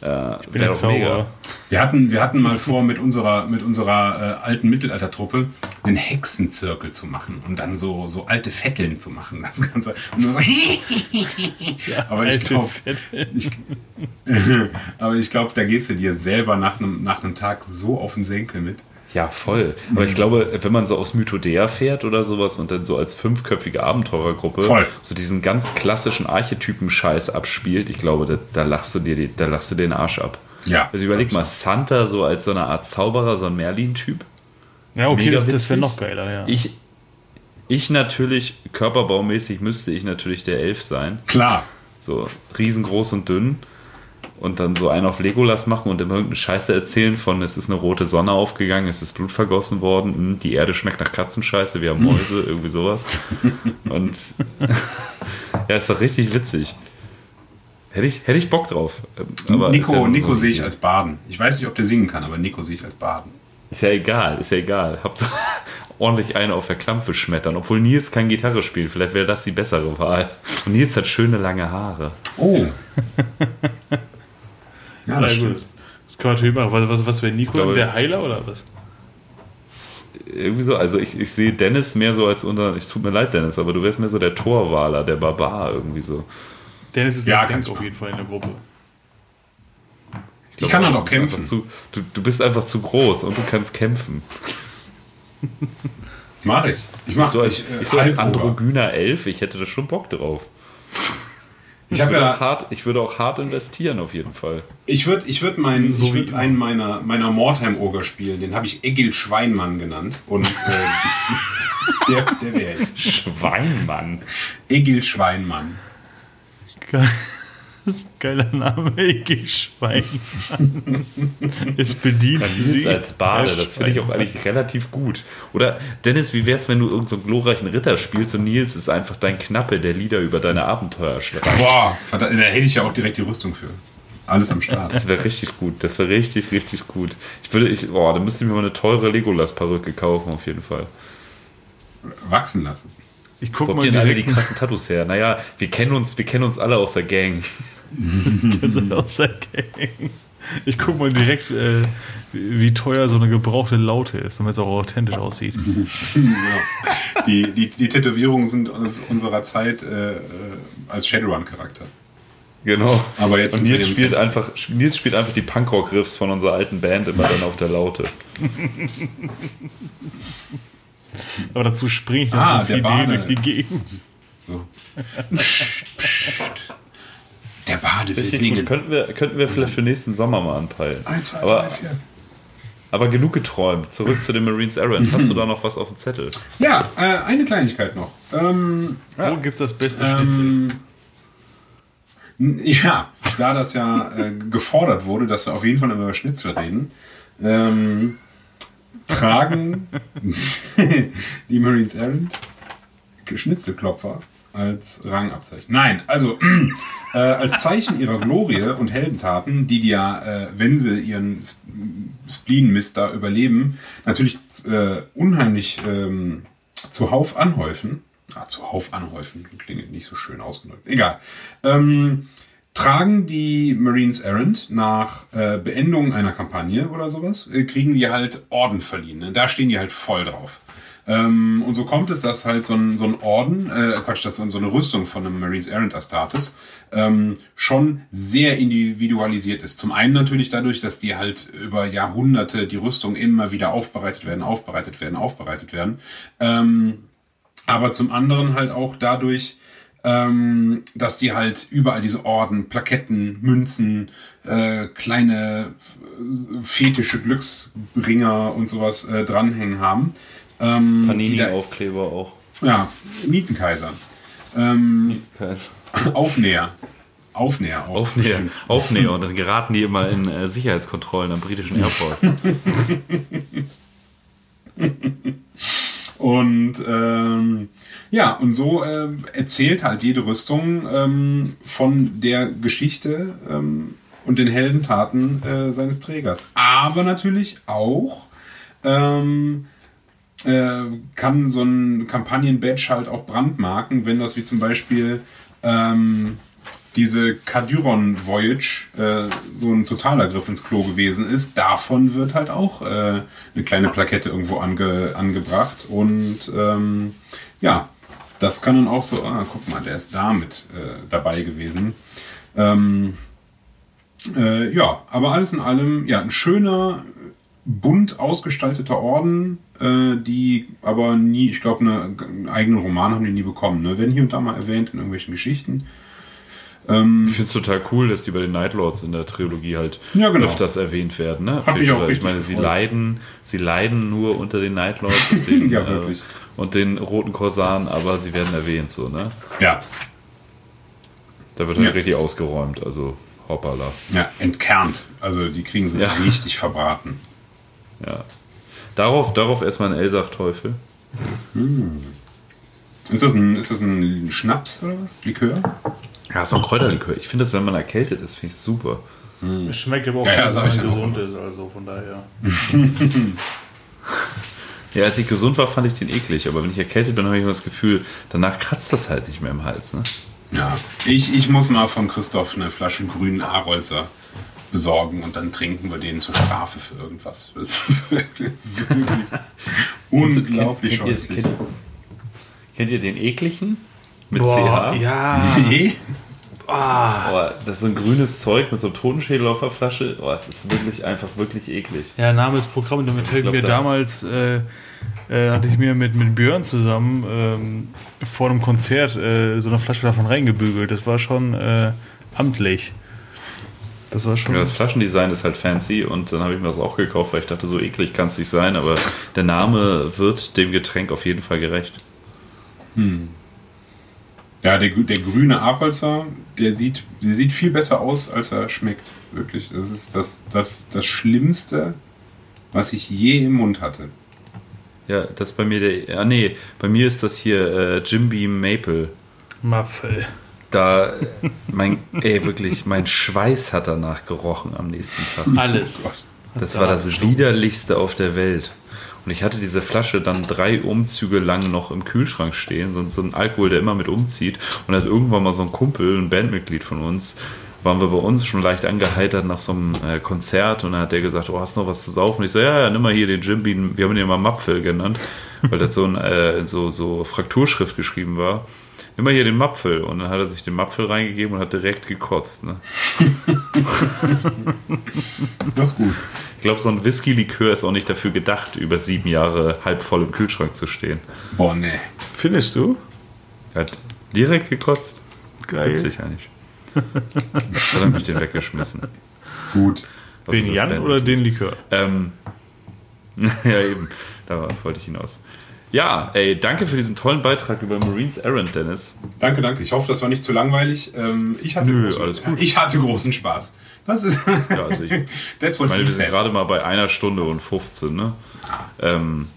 Äh, bin wär ein doch Zauberer. Wir hatten, wir hatten mal vor, mit unserer, mit unserer äh, alten Mittelaltertruppe einen Hexenzirkel zu machen und dann so, so alte Fetteln zu machen. Das Ganze. Und dann so, aber ich Fetteln. ich, aber ich glaube, da gehst du dir selber nach einem, nach einem Tag so auf den Senkel mit. Ja, voll. Aber ich glaube, wenn man so aus Mythodea fährt oder sowas und dann so als fünfköpfige Abenteurergruppe Voll. so diesen ganz klassischen Archetypen-Scheiß abspielt, ich glaube, da, da lachst du dir da lachst du den Arsch ab. Ja. Also überleg mal, Santa so als so eine Art Zauberer, so ein Merlin-Typ. Ja, okay, Mega das, das wäre noch geiler, ja. Ich, ich natürlich, körperbaumäßig müsste ich natürlich der Elf sein. Klar. So riesengroß und dünn. Und dann so einen auf Legolas machen und immer irgendeine Scheiße erzählen von, es ist eine rote Sonne aufgegangen, es ist Blut vergossen worden, hm, die Erde schmeckt nach Katzenscheiße, wir haben Mäuse, irgendwie sowas. Und ja, ist doch richtig witzig. Hätte ich, hätte ich Bock drauf. Ähm, Aber Nico, ja Nico so- sehe ich als Baden. Ich weiß nicht, ob der singen kann, aber Nico sehe ich als Baden. Ist ja egal, ist ja egal. Hauptsache ordentlich eine auf der Klampfe schmettern. Obwohl Nils kann Gitarre spielen, vielleicht wäre das die bessere Wahl. Und Nils hat schöne lange Haare. Oh. Ja, das gut. stimmt. Das kann man natürlich machen. Was, was, was wäre Nico? glaube- der Heiler oder was? Irgendwie so, also ich, ich sehe Dennis mehr so als unser, ich tut mir leid, Dennis, aber du wärst mehr so der Torwaler, der Barbar irgendwie so. Dennis ist Ja, Tank auf jeden Fall in der Gruppe. Ich glaub kann du auch bist einfach kämpfen. Zu, du, du bist einfach zu groß und du kannst kämpfen. Mach ich. Ich mach So als, ich, äh, ich so als androgyner Elf, ich hätte da schon Bock drauf. Ich habe würde ja, auch hart, ich würde auch hart investieren auf jeden Fall. Ich würde ich würd mein, So ich würd einen meiner, meiner Mordheim-Oger spielen. Den habe ich Egil Schweinmann genannt. Und äh, der, der wäre ich. Schweinmann. Egil Schweinmann. Geil. Das ist ein geiler Name, Ege Schwein. Es bedient sie als Bade, das finde ich auch eigentlich relativ gut. Oder Dennis, wie wär's, wenn du irgendeinen so glorreichen Ritter spielst und Nils ist einfach dein Knappe, der Lieder über deine Abenteuer schreibt? Boah, verdammt, da hätte ich ja auch direkt die Rüstung für. Alles am Start. Das wäre richtig gut. Das wäre richtig, richtig gut. Ich würde, ich, boah, da müsste ich mir mal eine teure Legolas-Perücke kaufen, auf jeden Fall. Wachsen lassen. Ich Wo guck habt mal denn alle die direkt krassen Tattoos her? Naja, wir kennen uns, wir kennen uns alle aus der Gang. Ich guck mal direkt, äh, wie teuer so eine gebrauchte Laute ist, damit es auch authentisch aussieht. Ja. Die, die, die Tätowierungen sind aus unserer Zeit äh, äh, als Shadowrun-Charakter. Genau. Aber jetzt Und Nils spielt, einfach, Nils spielt einfach die Punkrock-Riffs von unserer alten Band immer dann auf der Laute. Aber dazu springe ich dann Ah, so der viel durch die Gegend. So. Der Bade singen. gut. Könnten wir, könnten wir vielleicht für nächsten Sommer mal anpeilen. Eins, zwei, aber, drei, vier. aber genug geträumt. Zurück zu den Marines Errant. Hast du da noch was auf dem Zettel? Ja, äh, eine Kleinigkeit noch. Ähm, Wo gibt's das beste Schnitzel? Ja, da das ja äh, gefordert wurde, dass wir auf jeden Fall über Schnitzel reden, ähm, tragen die Marines Errant Schnitzelklopfer als Rangabzeichen. Nein, also äh, als Zeichen ihrer Glorie und Heldentaten, die die ja, äh, wenn sie ihren Spleen-Mist da überleben, natürlich äh, unheimlich ähm, zuhauf anhäufen. Ah, zuhauf anhäufen, klingt nicht so schön ausgedrückt. Egal. Ähm, tragen die Marines Errant nach äh, Beendung einer Kampagne oder sowas, äh, kriegen die halt Orden verliehen. Ne? Da stehen die halt voll drauf. Ähm, und so kommt es, dass halt so ein, so ein Orden, äh, Quatsch, dass so eine Rüstung von einem Marines Errant Astartes ähm, schon sehr individualisiert ist. Zum einen natürlich dadurch, dass die halt über Jahrhunderte die Rüstung immer wieder aufbereitet werden, aufbereitet werden, aufbereitet werden. Ähm, aber zum anderen halt auch dadurch, ähm, dass die halt überall diese Orden, Plaketten, Münzen, äh, kleine äh, fetische Glücksbringer und sowas äh, dranhängen haben. Ähm, Panini-Aufkleber auch. Ja, Mietenkaiser. Ähm, Kaiser. Aufnäher. Aufnäher auch. Aufnäher. Aufnäher und dann geraten die immer in äh, Sicherheitskontrollen am britischen Airport. Und ähm, ja, und so äh, erzählt halt jede Rüstung ähm, von der Geschichte ähm, und den Heldentaten äh, seines Trägers. Aber natürlich auch ähm, äh, kann so ein Kampagnen-Badge halt auch brandmarken, wenn das wie zum Beispiel ähm, diese Kadyron Voyage äh, so ein totaler Griff ins Klo gewesen ist, davon wird halt auch äh, eine kleine Plakette irgendwo ange, angebracht. Und ähm, ja, das kann dann auch so, ah, guck mal, der ist damit äh, dabei gewesen. Ähm, äh, ja, aber alles in allem, ja, ein schöner, bunt ausgestalteter Orden, äh, die aber nie, ich glaube, eine, einen eigenen Roman haben die nie bekommen. Ne? Werden hier und da mal erwähnt in irgendwelchen Geschichten. Ich finde es total cool, dass die bei den Night Lords in der Trilogie halt Ja, genau. öfters erwähnt werden. Ne? Hat mich auch ich richtig meine, sie leiden, sie leiden nur unter den Night Lords und den, Ja, äh, und den roten Korsaren, aber sie werden erwähnt, so, ne? Ja, Da wird halt Ja. richtig ausgeräumt, also hoppala. ja, entkernt. Also die kriegen sie Ja. richtig verbraten. Ja. Darauf, darauf erstmal ein Elsach-Teufel. Ist das ein, ist das ein Schnaps oder was? Likör? Ja, ist auch ein Kräuterlikör. Ich finde das, wenn man erkältet ist, finde ich super. Es schmeckt aber auch, Ja, ja, wenn man ich ja gesund ist, also von daher. Ja, als ich gesund war, fand ich den eklig, aber wenn ich erkältet bin, habe ich immer das Gefühl, danach kratzt das halt nicht mehr im Hals. Ne? Ja. Ich, ich muss mal von Christoph eine Flasche grünen Arolzer besorgen und dann trinken wir den zur Strafe für irgendwas. Das ist wirklich, unglaublich kennt, kennt, ihr, kennt, kennt ihr den ekligen? Mit Boah, CH? ja. Nee? Oh, das ist so ein grünes Zeug mit so einem Totenschädel auf der Flasche. Oh, es ist wirklich einfach wirklich eklig. Ja, Name ist Programm. Und damit mir da- damals, äh, äh, hatte ich mir mit, mit Björn zusammen ähm, vor einem Konzert äh, so eine Flasche davon reingebügelt. Das war schon äh, amtlich. Das war schon. Ja, das Flaschendesign ist halt fancy und dann habe ich mir das auch gekauft, weil ich dachte, so eklig kann es nicht sein, aber der Name wird dem Getränk auf jeden Fall gerecht. Ja, der, der grüne Arolzer, der sieht, der sieht viel besser aus, als er schmeckt. Wirklich. Das ist das, das, das Schlimmste, was ich je im Mund hatte. Ja, das ist bei mir der. Ah, nee, bei mir ist das hier äh, Jim Beam Maple. Mapfel. Da, mein, ey, wirklich, mein Schweiß hat danach gerochen am nächsten Tag. Alles. Das war das widerlichste auf der Welt. Und ich hatte diese Flasche dann drei Umzüge lang noch im Kühlschrank stehen, so, so ein Alkohol, der immer mit umzieht. Und hat irgendwann mal so ein Kumpel, ein Bandmitglied von uns, waren wir bei uns schon leicht angeheitert nach so einem äh, Konzert und dann hat der gesagt, oh, hast du noch was zu saufen? Und ich so, ja, ja, nimm mal hier den Jim Beam, wir haben den mal Mapfel genannt, weil das so ein äh, so, so Frakturschrift geschrieben war. Nimm mal hier den Mapfel. Und dann hat er sich den Mapfel reingegeben und hat direkt gekotzt. Ne? Das ist gut. Ich glaube, so ein Whisky-Likör ist auch nicht dafür gedacht, über sieben Jahre halb voll im Kühlschrank zu stehen. Boah, nee. Findest du? Er hat direkt gekotzt. Geil. Witzig eigentlich. Dann habe ich den weggeschmissen. Gut. Also Den Jan oder den Likör? Ähm, ja, eben. Da wollte ich hinaus. Ja, ey, danke für diesen tollen Beitrag über Marines Errand, Dennis. Danke, danke. Ich hoffe, das war nicht zu langweilig. Ähm, ich, hatte Nö, großen, alles gut. ich hatte großen Spaß. Das ist. Ja, also ich, That's what Ich meine, wir sind gerade mal bei einer Stunde und 15, ne? Ähm,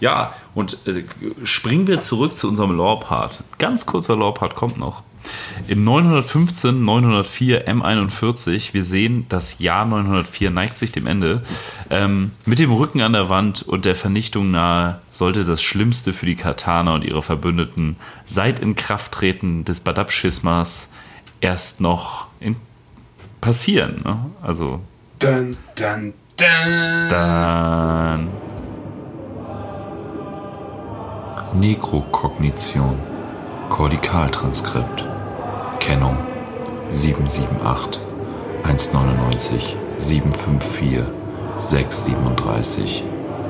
ja, und äh, springen wir zurück zu unserem Lore-Part. Ganz kurzer Lore-Part kommt noch. Im 915, 904 M41, wir sehen, das Jahr 904 neigt sich dem Ende. Ähm, mit dem Rücken an der Wand und der Vernichtung nahe sollte das Schlimmste für die Katana und ihre Verbündeten seit Inkrafttreten des Badab-Schismas erst noch in passieren. Ne? Also Dun, dun, dun. dann Nekrokognition, Kortikaltranskript, Kennung 778, 199, 754, 637,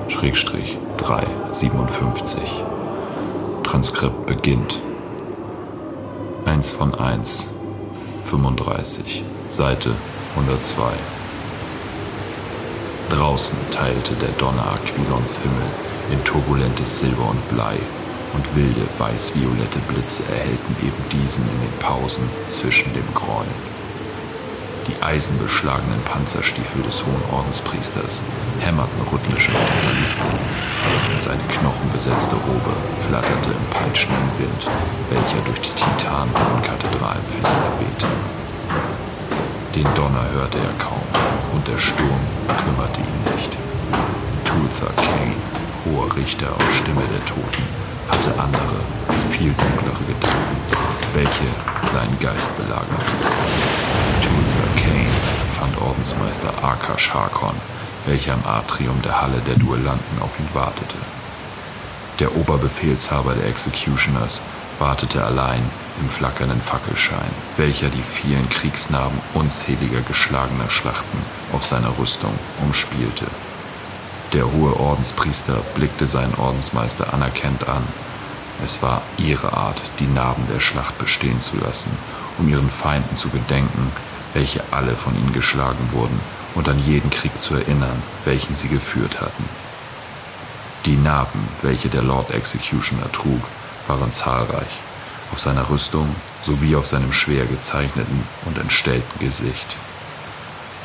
Schrägstrich 357. Transkript beginnt. 1 von 1, 35, Seite 102. Draußen teilte der Donner Aquilons Himmel in turbulentes Silber und Blei und wilde weiß-violette Blitze erhellten eben diesen in den Pausen zwischen dem Gräuel. Die eisenbeschlagenen Panzerstiefel des hohen Ordenspriesters hämmerten rhythmisch auf den Lichtboden. Seine knochenbesetzte Robe flatterte im peitschenden Wind, welcher durch die titanblauen Kathedralenfenster wehte. Den Donner hörte er kaum und der Sturm kümmerte ihn nicht. Tulsa Kane, hoher Richter und Stimme der Toten, hatte andere, viel dunklere Gedanken, welche seinen Geist belagerten. Tulsa Kane fand Ordensmeister Akash Harkon, welcher im Atrium der Halle der Duellanten auf ihn wartete. Der Oberbefehlshaber der Executioners wartete allein im flackernden Fackelschein, welcher die vielen Kriegsnarben unzähliger geschlagener Schlachten auf seiner Rüstung umspielte. Der hohe Ordenspriester blickte seinen Ordensmeister anerkennt an. Es war ihre Art, die Narben der Schlacht bestehen zu lassen, um ihren Feinden zu gedenken, welche alle von ihnen geschlagen wurden, und an jeden Krieg zu erinnern, welchen sie geführt hatten. Die Narben, welche der Lord Executioner trug, waren zahlreich, auf seiner Rüstung sowie auf seinem schwer gezeichneten und entstellten Gesicht.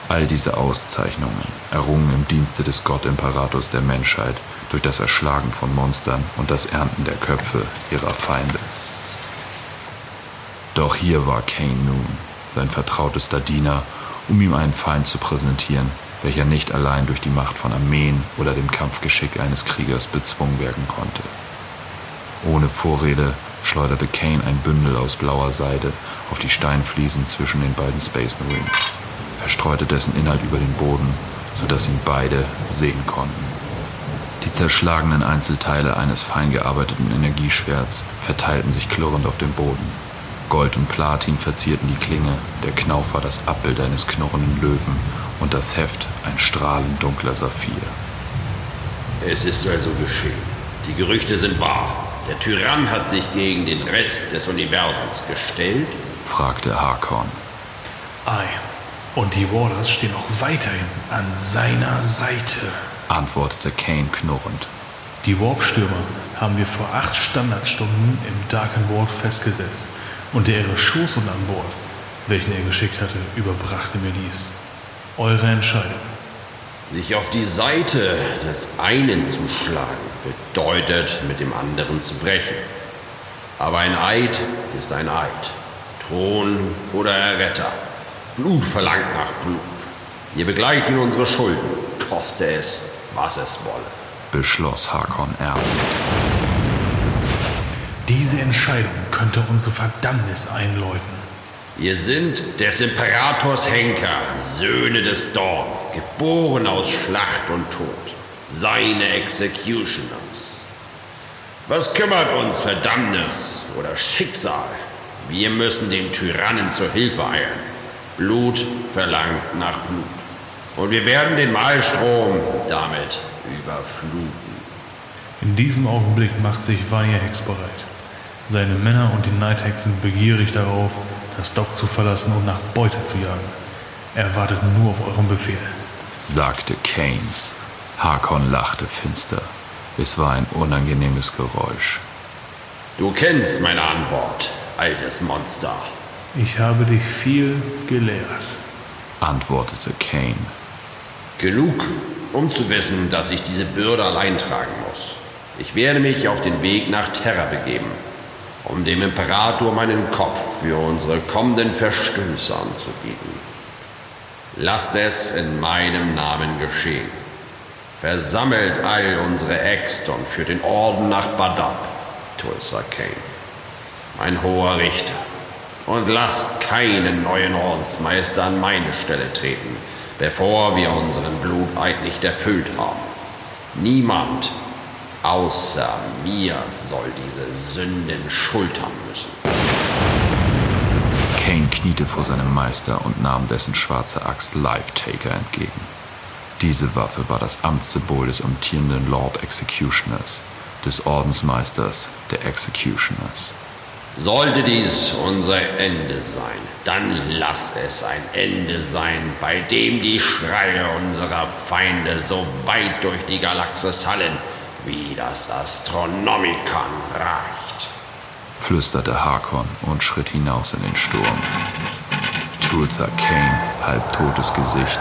All diese Auszeichnungen, errungen im Dienste des Gottimperators der Menschheit durch das Erschlagen von Monstern und das Ernten der Köpfe ihrer Feinde. Doch hier war Kane nun, sein vertrautester Diener, um ihm einen Feind zu präsentieren, welcher nicht allein durch die Macht von Armeen oder dem Kampfgeschick eines Kriegers bezwungen werden konnte. Ohne Vorrede schleuderte Kane ein Bündel aus blauer Seide auf die Steinfliesen zwischen den beiden Space Marines. Er streute dessen Inhalt über den Boden, sodass ihn beide sehen konnten. Die zerschlagenen Einzelteile eines fein gearbeiteten Energieschwerts verteilten sich klirrend auf dem Boden. Gold und Platin verzierten die Klinge, der Knauf war das Abbild eines knurrenden Löwen und das Heft ein strahlend dunkler Saphir. Es ist also geschehen. Die Gerüchte sind wahr. Der Tyrann hat sich gegen den Rest des Universums gestellt? fragte Harkon. Ei, und die Warders stehen auch weiterhin an seiner Seite, antwortete Kane knurrend. Die Warpstürmer haben wir vor acht Standardstunden im Darken Ward festgesetzt und der ihre Schoßhund an Bord, welchen er geschickt hatte, überbrachte mir dies. Eure Entscheidung. Sich auf die Seite des einen zu schlagen, bedeutet, mit dem anderen zu brechen. Aber ein Eid ist ein Eid. Thron oder Erretter. Blut verlangt nach Blut. Wir begleichen unsere Schulden, koste es, was es wolle. Beschloss Harkon ernst. Diese Entscheidung könnte unsere Verdammnis einläuten. Wir sind des Imperators Henker, Söhne des Dorn, geboren aus Schlacht und Tod, seine Executioners. Was kümmert uns Verdammnis oder Schicksal? Wir müssen dem Tyrannen zur Hilfe eilen. Blut verlangt nach Blut. Und wir werden den Malstrom damit überfluten. In diesem Augenblick macht sich Hex bereit. Seine Männer und die sind begierig darauf, das Dock zu verlassen und nach Beute zu jagen. Er wartet nur auf euren Befehl, sagte Kane. Harkon lachte finster. Es war ein unangenehmes Geräusch. Du kennst meine Antwort, altes Monster. Ich habe dich viel gelehrt, antwortete Kane. Genug, um zu wissen, dass ich diese Bürde allein tragen muss. Ich werde mich auf den Weg nach Terra begeben, um dem Imperator meinen Kopf für unsere kommenden Verstöße anzubieten. Lasst es in meinem Namen geschehen. Versammelt all unsere Äxte und führt den Orden nach Badab, Tulsa Kane, mein hoher Richter und lasst keinen neuen Ordensmeister an meine Stelle treten, bevor wir unseren Bluteid nicht erfüllt haben. Niemand außer mir soll diese Sünden schultern müssen. Kane kniete vor seinem Meister und nahm dessen schwarze Axt Lifetaker entgegen. Diese Waffe war das Amtssymbol des amtierenden Lord Executioners, des Ordensmeisters der Executioners. Sollte dies unser Ende sein, dann lass es ein Ende sein, bei dem die Schreie unserer Feinde so weit durch die Galaxis hallen, wie das Astronomikon reicht. flüsterte Harkon und schritt hinaus in den Sturm. Tulsa Kane, halbtotes Gesicht,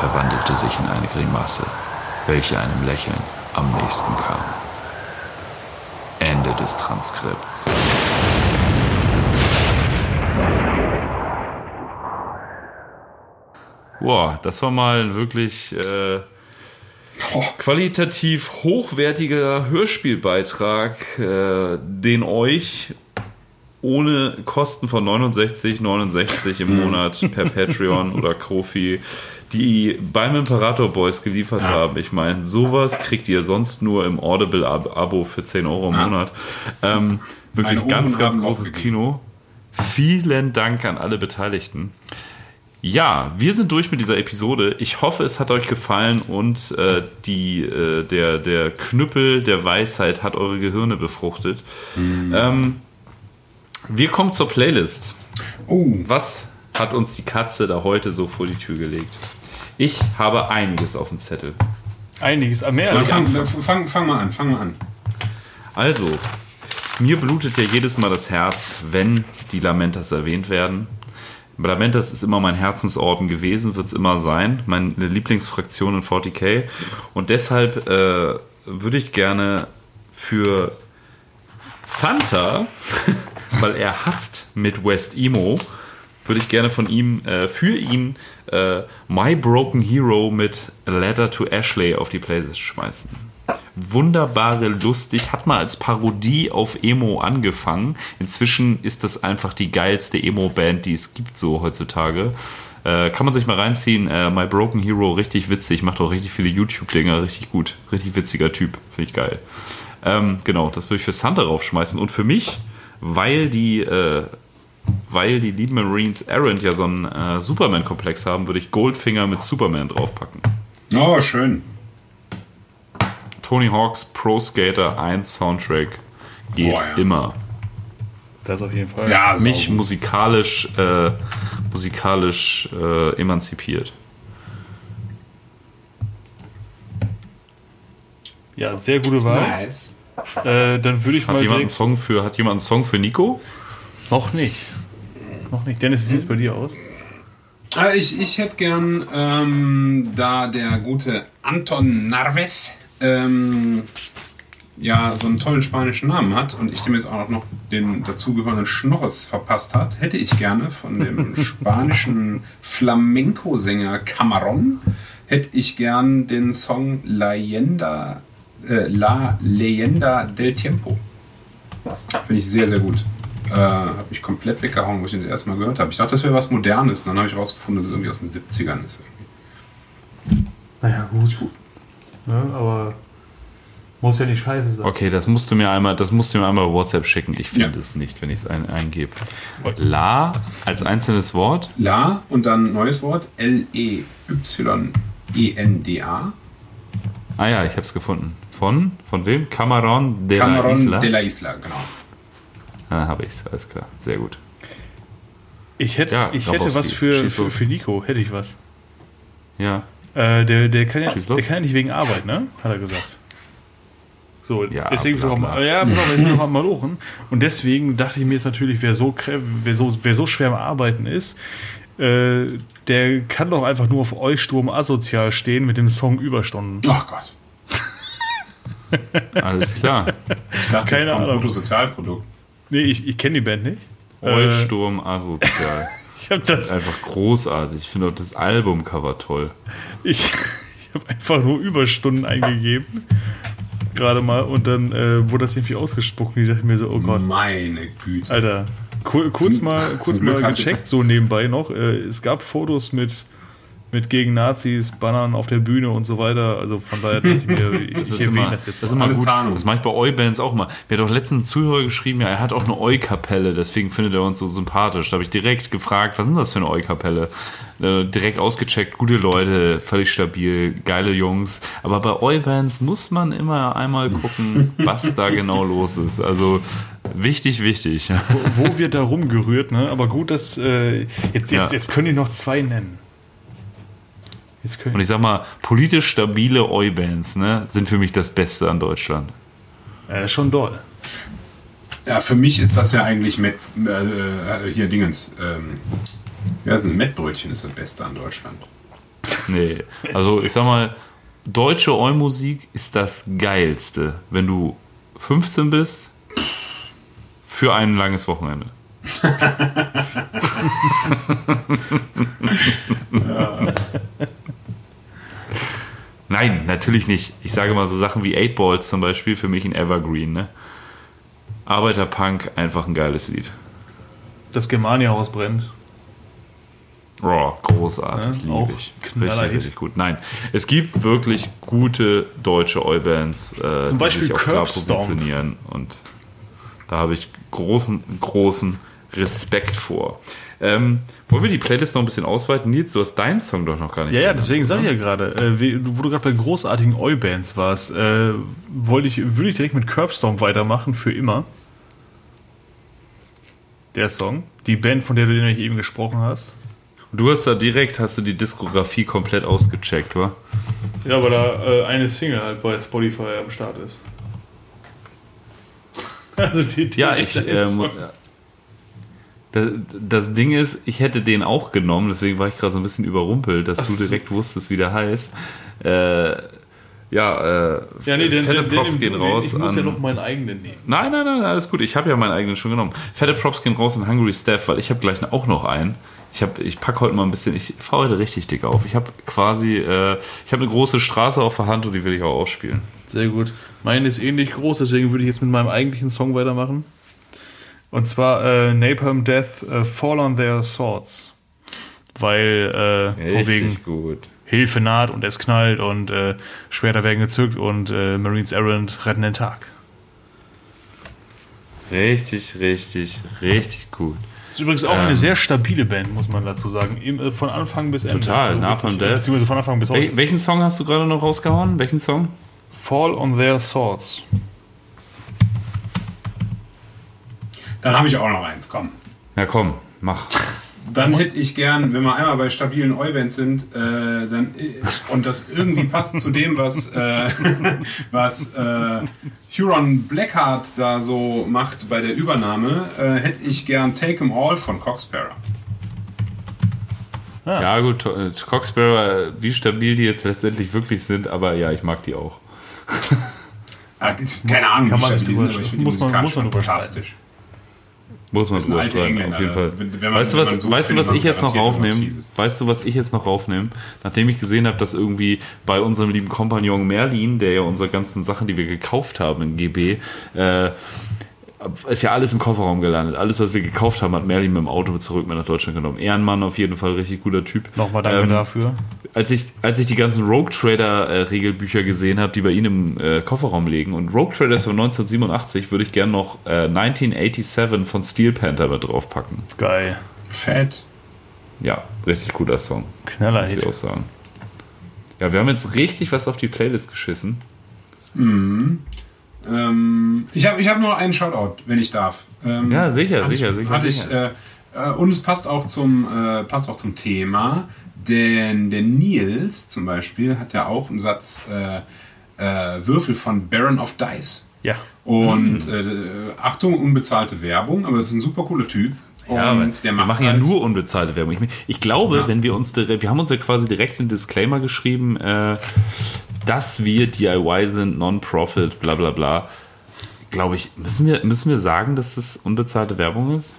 verwandelte sich in eine Grimasse, welche einem Lächeln am nächsten kam. Ende des Transkripts. Boah, das war mal ein wirklich äh, qualitativ hochwertiger Hörspielbeitrag, äh, den euch ohne Kosten von 69,69 im Monat per Patreon oder Kofi die beim Imperator Boys geliefert haben. Ich meine, sowas kriegt ihr sonst nur im Audible-Abo für 10 Euro im Monat. Ähm, wirklich Meine ganz, Ohren ganz großes. Kino. Vielen Dank an alle Beteiligten. Ja, wir sind durch mit dieser Episode. Ich hoffe, es hat euch gefallen und äh, die, äh, der, der Knüppel der Weisheit hat eure Gehirne befruchtet. Ähm, wir kommen zur Playlist. Oh, Was hat uns die Katze da heute so vor die Tür gelegt? Ich habe einiges auf dem Zettel. Einiges, ah, mehr als fang, fang, fang mal an, fang mal an. Also, mir blutet ja jedes Mal das Herz, wenn die Lamentas erwähnt werden. Lamentas ist immer mein Herzensorden gewesen, wird es immer sein, meine Lieblingsfraktion in 40k. Und deshalb äh, würde ich gerne für Santa, weil er hasst Midwest Emo, würde ich gerne von ihm, äh, für ihn, äh, My Broken Hero mit Letter to Ashley auf die Playlist schmeißen. Wunderbare, lustig, hat mal als Parodie auf Emo angefangen. Inzwischen ist das einfach die geilste Emo-Band, die es gibt so heutzutage. Äh, kann man sich mal reinziehen. Äh, My Broken Hero, richtig witzig, macht auch richtig viele YouTube-Dinger, richtig gut. Richtig witziger Typ, finde ich geil. Ähm, genau, das würde ich für Santa raufschmeißen. Und für mich, weil die, äh, weil die lieben Marines Errant ja so einen äh, Superman-Komplex haben, würde ich Goldfinger mit Superman draufpacken. Oh, schön. Tony Hawks Pro Skater 1 Soundtrack geht Boah, ja. immer. Das auf jeden Fall. Ja, Mich musikalisch, äh, musikalisch äh, emanzipiert. Ja, sehr gute Wahl. Nice. Äh, dann würde ich Hat mal jemand, einen. Song für, hat jemand einen Song für Nico? Noch nicht. Noch nicht. Dennis, wie sieht es bei dir aus? Äh, Ich, ich hätte gern, ähm, da der gute Anton Narves ähm, ja so einen tollen spanischen Namen hat und ich dem jetzt auch noch den dazugehörigen Schnorres verpasst hat, hätte ich gerne von dem spanischen Flamenco-Sänger Camarón, hätte ich gern den Song La Leyenda, äh, La Leyenda del Tiempo. Finde ich sehr, sehr gut. Äh, habe ich komplett weggehauen, wo ich den das erste Mal gehört habe. Ich dachte, das wäre was Modernes. Und dann habe ich rausgefunden, dass es irgendwie aus den 70ern ist. Irgendwie. Naja, gut. Ja, aber muss ja nicht scheiße sein. Okay, das musst du mir einmal, das musst du mir einmal WhatsApp schicken. Ich finde Ja. es nicht, wenn ich es ein, eingebe. La als einzelnes Wort. La und dann neues Wort. L-E-Y-E-N-D-A. Ah ja, ich habe es gefunden. Von? Von wem? Camarón de la Camarón Isla. de la Isla, genau. Ah, habe ich es, alles klar. Sehr gut. Ich hätte, Ja, ich hätte was für, für, für Nico, hätte ich was. Ja, Äh, der, der, kann ja, der kann ja nicht wegen Arbeit, ne? Hat er gesagt. So, Ja, deswegen bla, bla. ja, auf, er ist noch am Malochen. Und deswegen dachte ich mir jetzt natürlich, wer so, wer so, wer so schwer am Arbeiten ist, äh, der kann doch einfach nur auf euch Sturm asozial stehen mit dem Song Überstunden. Ach Gott. alles klar. Ich dachte, Keine Ahnung. Bruttosozialprodukt. Nee, ich, ich kenne die Band nicht. Äh, Eusturm asozial. Ich habe das, Einfach großartig. Ich finde auch das Albumcover toll. ich, ich habe einfach nur Überstunden eingegeben. Gerade mal. Und dann äh, wurde das irgendwie ausgespuckt. Und ich dachte mir so, oh Gott. Meine Güte. Alter, ku kurz Zum- mal, kurz mal gecheckt, so nebenbei noch. Äh, es gab Fotos mit, mit gegen Nazis, Bannern auf der Bühne und so weiter. Also von daher dachte ich mir, ich, Das erwähne immer, das jetzt das ist mal. immer Alles gut. Tarnung. Das mache ich bei Eu-Bands auch mal. Mir hat doch letztens ein Zuhörer geschrieben, ja, er hat auch eine Eu-Kapelle, deswegen findet er uns so sympathisch. Da habe ich direkt gefragt, was ist das für eine Eu-Kapelle? Äh, direkt ausgecheckt, gute Leute, völlig stabil, geile Jungs. Aber bei Eu-Bands muss man immer einmal gucken, was da genau los ist. Also Wichtig, wichtig. Wo, wo wird da rumgerührt, ne? Aber gut, dass äh, jetzt, jetzt, Ja. jetzt können die noch zwei nennen. Jetzt können Und ich sag mal, politisch stabile Oi-Bands ne, sind für mich das Beste an Deutschland. äh, schon doll. Ja, für mich ist das ja eigentlich Met, äh, hier Dingens. Ähm, ja, ein Mettbrötchen ist das Beste an Deutschland. Nee, also ich sag mal, deutsche Oi-Musik ist das Geilste, wenn du 15 bist für ein langes Wochenende. Nein, natürlich nicht. Ich sage mal so Sachen wie 8 Balls zum Beispiel, für mich ein Evergreen. Ne? Arbeiterpunk, einfach ein geiles Lied. Das Germania-Haus brennt. Oh, großartig, Ja, liebe ich. Richtig, richtig gut. Nein, es gibt wirklich gute deutsche Oi-Bands, äh, Zum Beispiel die sich auch klar Curbstomp. positionieren. Und da habe ich großen, großen Respekt vor. Ähm, wollen wir die Playlist noch ein bisschen ausweiten? Nils, du hast deinen Song doch noch gar nicht Ja, ja, deswegen sage ich ja gerade, äh, wo du gerade bei großartigen Oi-Bands warst, äh, wollte ich, würde ich direkt mit Curbstomp weitermachen für immer. Der Song. Die Band, von der du nämlich eben gesprochen hast. Du hast da direkt, hast du die Diskografie komplett ausgecheckt, wa? Ja, weil da äh, eine Single halt bei Spotify am Start ist. Also die, die Ja, ich. Ähm. Das, das Ding ist, ich hätte den auch genommen, deswegen war ich gerade so ein bisschen überrumpelt, dass Ach du direkt wusstest, wie der heißt. Äh, ja, äh, ja, nee, den, fette den, Props den, gehen raus Ich muss an. ja noch meinen eigenen nehmen. Nein, nein, nein, alles gut. Ich habe ja meinen eigenen schon genommen. Fette Props gehen raus an Hungry Steph, weil ich habe gleich auch noch einen. Ich, hab, ich packe heute mal ein bisschen, ich fahre heute richtig dick auf. Ich habe quasi, äh, ich habe eine große Straße auf der Hand und die will ich auch ausspielen. Sehr gut. Meine ist ähnlich groß, deswegen würde ich jetzt mit meinem eigentlichen Song weitermachen. Und zwar äh, Napalm Death äh, Fall on Their Swords. Weil, äh, Richtig gut. Hilfe naht und es knallt und äh, Schwerter werden gezückt und äh, Marines Errant retten den Tag. Richtig, richtig, richtig gut. Das ist übrigens auch Ähm. eine sehr stabile Band, muss man dazu sagen. Äh, von Anfang bis Ende. Total, Napalm wirklich, Death. Beziehungsweise von Anfang bis heute. Wel welchen Song hast du gerade noch rausgehauen? Welchen Song? Fall on Their Swords. Dann habe ich auch noch eins, komm. Ja, komm, mach. Dann hätte ich gern, wenn wir einmal bei stabilen Oi-Bands sind, äh, dann, äh, und das irgendwie passt zu dem, was, äh, was äh, Huron Blackheart da so macht bei der Übernahme, äh, hätte ich gern Take 'em All von Coxsparrow. Ja, gut, äh, Coxsparrow, wie stabil die jetzt letztendlich wirklich sind, aber ja, ich mag die auch. Ah, keine Ahnung, Kann wie man die sind, aber ich finde die muss man- musikalisch muss man drüber fantastisch. Muss man drüber streiten, auf jeden Fall. wenn- wenn man- weißt du, was, so weißt du, was ich jetzt noch aufnehme? Weißt du, was ich jetzt noch aufnehme? Nachdem ich gesehen habe, dass irgendwie bei unserem lieben Kompagnon Merlin, der ja unsere ganzen Sachen, die wir gekauft haben in GB, äh, ist ja alles im Kofferraum gelandet. Alles, was wir gekauft haben, hat Merlin mit dem Auto zurück mit nach Deutschland genommen. Ehrenmann auf jeden Fall, richtig guter Typ. Nochmal danke Ähm, dafür. als ich, als ich die ganzen Rogue Trader äh, Regelbücher gesehen habe, die bei Ihnen im äh, Kofferraum liegen und Rogue Trader ist von 1987, würde ich gerne noch äh, 1987 von Steel Panther mit draufpacken. Geil. Fett. Ja, richtig guter Song, Knaller muss ich Hit. auch sagen. Ja, wir haben jetzt richtig was auf die Playlist geschissen. Ähm, ich habe ich hab nur einen Shoutout, wenn ich darf. Ähm, Ja, sicher, sicher, ich, sicher, Hatte sicher. Ich, äh, äh, und es passt auch zum, äh, passt auch zum Thema, denn der Nils zum Beispiel hat ja auch einen Satz äh, äh, Würfel von Baron of Dice. Ja. Und äh, Achtung, unbezahlte Werbung, aber das ist ein super cooler Typ. Und Ja, aber der wir macht machen ja halt- nur unbezahlte Werbung. Ich, ich glaube, Ja. wenn wir uns wir haben uns ja quasi direkt einen Disclaimer geschrieben, äh, dass wir DIY sind, Non-Profit, bla bla bla. Glaube ich, müssen wir, müssen wir sagen, dass das unbezahlte Werbung ist?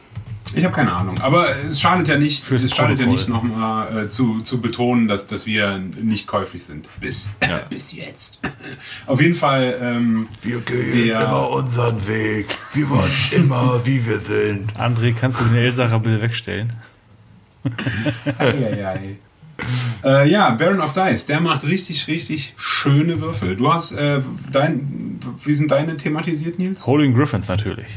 Ich habe keine Ahnung, aber es schadet ja nicht, Fürs es schadet ja Protokoll. nicht nochmal äh, zu, zu betonen, dass, dass wir nicht käuflich sind. Bis, bis jetzt. Auf jeden Fall, ähm, Wir gehen Der- unseren Weg. Wir wollen immer, wie wir sind. André, kannst du den Elsacher bitte wegstellen? Eieiei. Äh, ja, Baron of Dice, der macht richtig, richtig schöne Würfel. Du hast äh, dein, wie sind deine thematisiert, Nils? Holding Griffins natürlich.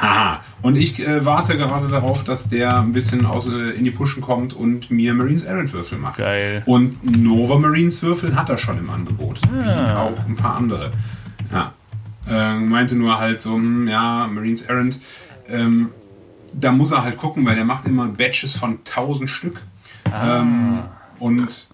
Haha. Und ich äh, warte gerade darauf, dass der ein bisschen aus, äh, in die Puschen kommt und mir Marines Errant Würfel macht. Geil. Und Nova Marines Würfel hat er schon im Angebot. Wie auch ein paar andere. Ja. Äh, meinte nur halt so, hm, ja, Marines Errant, ähm, da muss er halt gucken, weil der macht immer Batches von 1000 Stück. Ähm, und,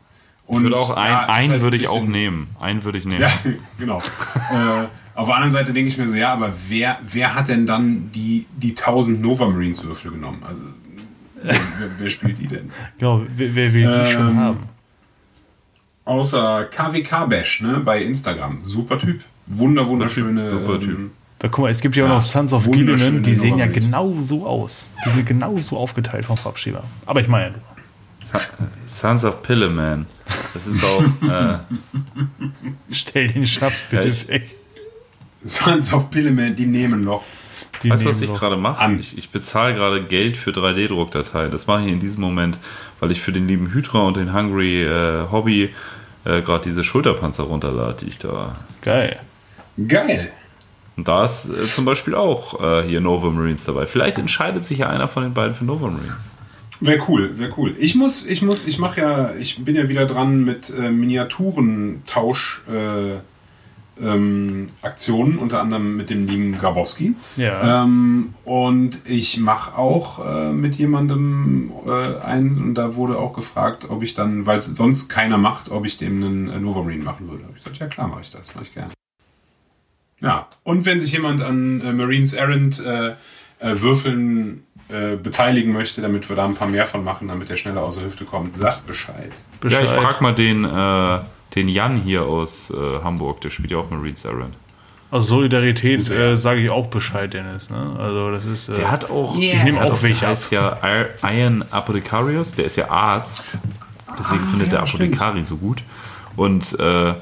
und Ich würde auch ein, ja, einen halt würde ich auch nehmen. Einen würde ich nehmen. Ja, genau. äh, auf der anderen Seite denke ich mir so, ja, aber wer, wer hat denn dann die, die 1000 Nova Marines Würfel genommen? Also, wer, wer, spielt die denn? Genau, wer, wer will die schon Ähm, haben? Außer KWK Bash, ne, bei Instagram. Super Typ. Wunder, wunderschöne. Super Typ. Ähm, Weil, guck mal, es gibt ja auch Ja, noch Sons of Gilliman, die sehen ja genau so aus. Die sind genau so aufgeteilt vom Farbschema. Aber ich meine, Sa- Sons of Pilleman. Das ist auch. Äh, stell den Schnaps bitte Ja, ich- weg. Sons of Pilleman, die nehmen noch. Die weißt du, was ich gerade mache? Ich, ich bezahle gerade Geld für 3D-Druckdateien. Das mache ich in diesem Moment, weil ich für den lieben Hydra und den Hungry äh, Hobby äh, gerade diese Schulterpanzer runterlade, die ich da. Geil. Geil. Und da ist äh, zum Beispiel auch äh, hier Nova Marines dabei. Vielleicht entscheidet sich ja einer von den beiden für Nova Marines. Wäre cool, wäre cool. Ich muss, ich muss, ich mache ja, ich bin ja wieder dran mit äh, Miniaturentausch äh, ähm, Aktionen, unter anderem mit dem lieben Grabowski. Ja. Ähm, und ich mache auch äh, mit jemandem äh, einen, und da wurde auch gefragt, ob ich dann, weil es sonst keiner macht, ob ich dem einen äh, Nova Marine machen würde. Hab ich gesagt, ja klar, mache ich das, mache ich gerne. Ja, und wenn sich jemand an äh, Marines Errant äh, äh, Würfeln äh, beteiligen möchte, damit wir da ein paar mehr von machen, damit der schneller aus der Hüfte kommt, sagt Bescheid. Ja, ich Bescheid. frage mal den, äh, den Jan hier aus äh, Hamburg, der spielt ja auch Marines Errant. Aus Solidarität äh, sage ich auch Bescheid, Dennis. Ne? Also das ist. Äh, Der hat auch, Ich nehme auch welche der heißt ja Ir- Iron Apothecarius, der ist ja Arzt. Deswegen findet der Apothekari so gut. Und äh,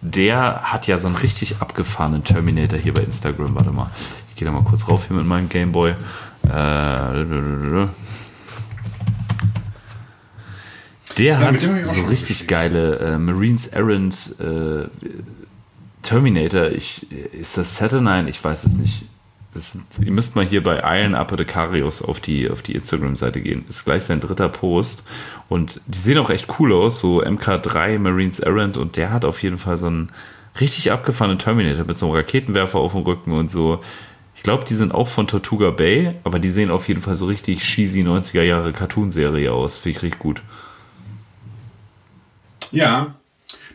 der hat ja so einen richtig abgefahrenen Terminator hier bei Instagram. Warte mal, ich gehe da mal kurz rauf hier mit meinem Gameboy. Äh, der hat so richtig geile äh, Marines Errant äh, Terminator. Ich, ist das Saturnine? Ich weiß es nicht. Das ihr müsst mal hier bei Iron Apothecarius auf die, auf die Instagram-Seite gehen. Ist gleich sein dritter Post. Und die sehen auch echt cool aus. So MK3 Marines Errant. Und der hat auf jeden Fall so einen richtig abgefahrenen Terminator mit so einem Raketenwerfer auf dem Rücken und so. Ich glaube, die sind auch von Tortuga Bay, aber die sehen auf jeden Fall so richtig cheesy 90er Jahre Cartoon-Serie aus. Finde ich richtig gut. Ja,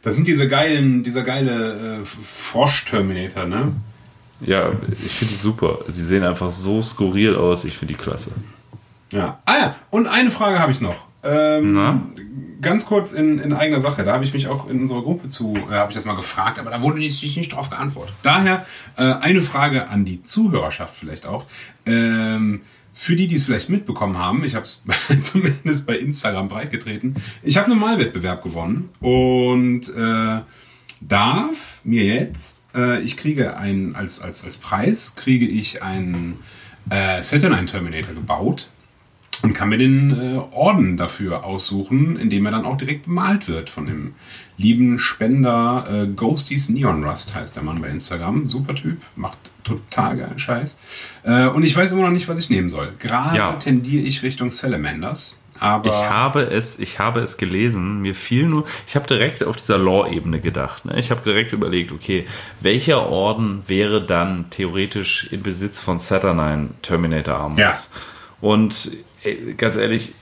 das sind diese geilen, dieser geile äh, Frosch-Terminator, ne? Ja, ich finde die super. Sie sehen einfach so skurril aus. Ich finde die klasse. Ja. Ah ja, und eine Frage habe ich noch. Ähm, Na? Ganz kurz in, in eigener Sache. Da habe ich mich auch in unserer Gruppe zu, äh, habe ich das mal gefragt, aber da wurde nicht, nicht drauf geantwortet. Daher äh, eine Frage an die Zuhörerschaft vielleicht auch. Ähm, für die, die es vielleicht mitbekommen haben, ich habe es zumindest bei Instagram breitgetreten. Ich habe einen Malwettbewerb gewonnen und äh, darf mir jetzt, äh, ich kriege ein, als, als, als Preis, kriege ich einen äh, Saturnine Terminator gebaut und kann mir den äh, Orden dafür aussuchen, indem er dann auch direkt bemalt wird von dem lieben Spender äh, Ghosties Neon Rust heißt der Mann bei Instagram. Super Typ, macht total geilen Scheiß. Äh, und ich weiß immer noch nicht, was ich nehmen soll. Gerade Ja. tendiere ich Richtung Salamanders. Aber Ich habe es, ich habe es gelesen. Mir fiel nur, ich habe direkt auf dieser Law-Ebene gedacht. Ne? Ich habe direkt überlegt, okay, welcher Orden wäre dann theoretisch in Besitz von Saturnine Terminator Armors? Ja. Und ganz ehrlich,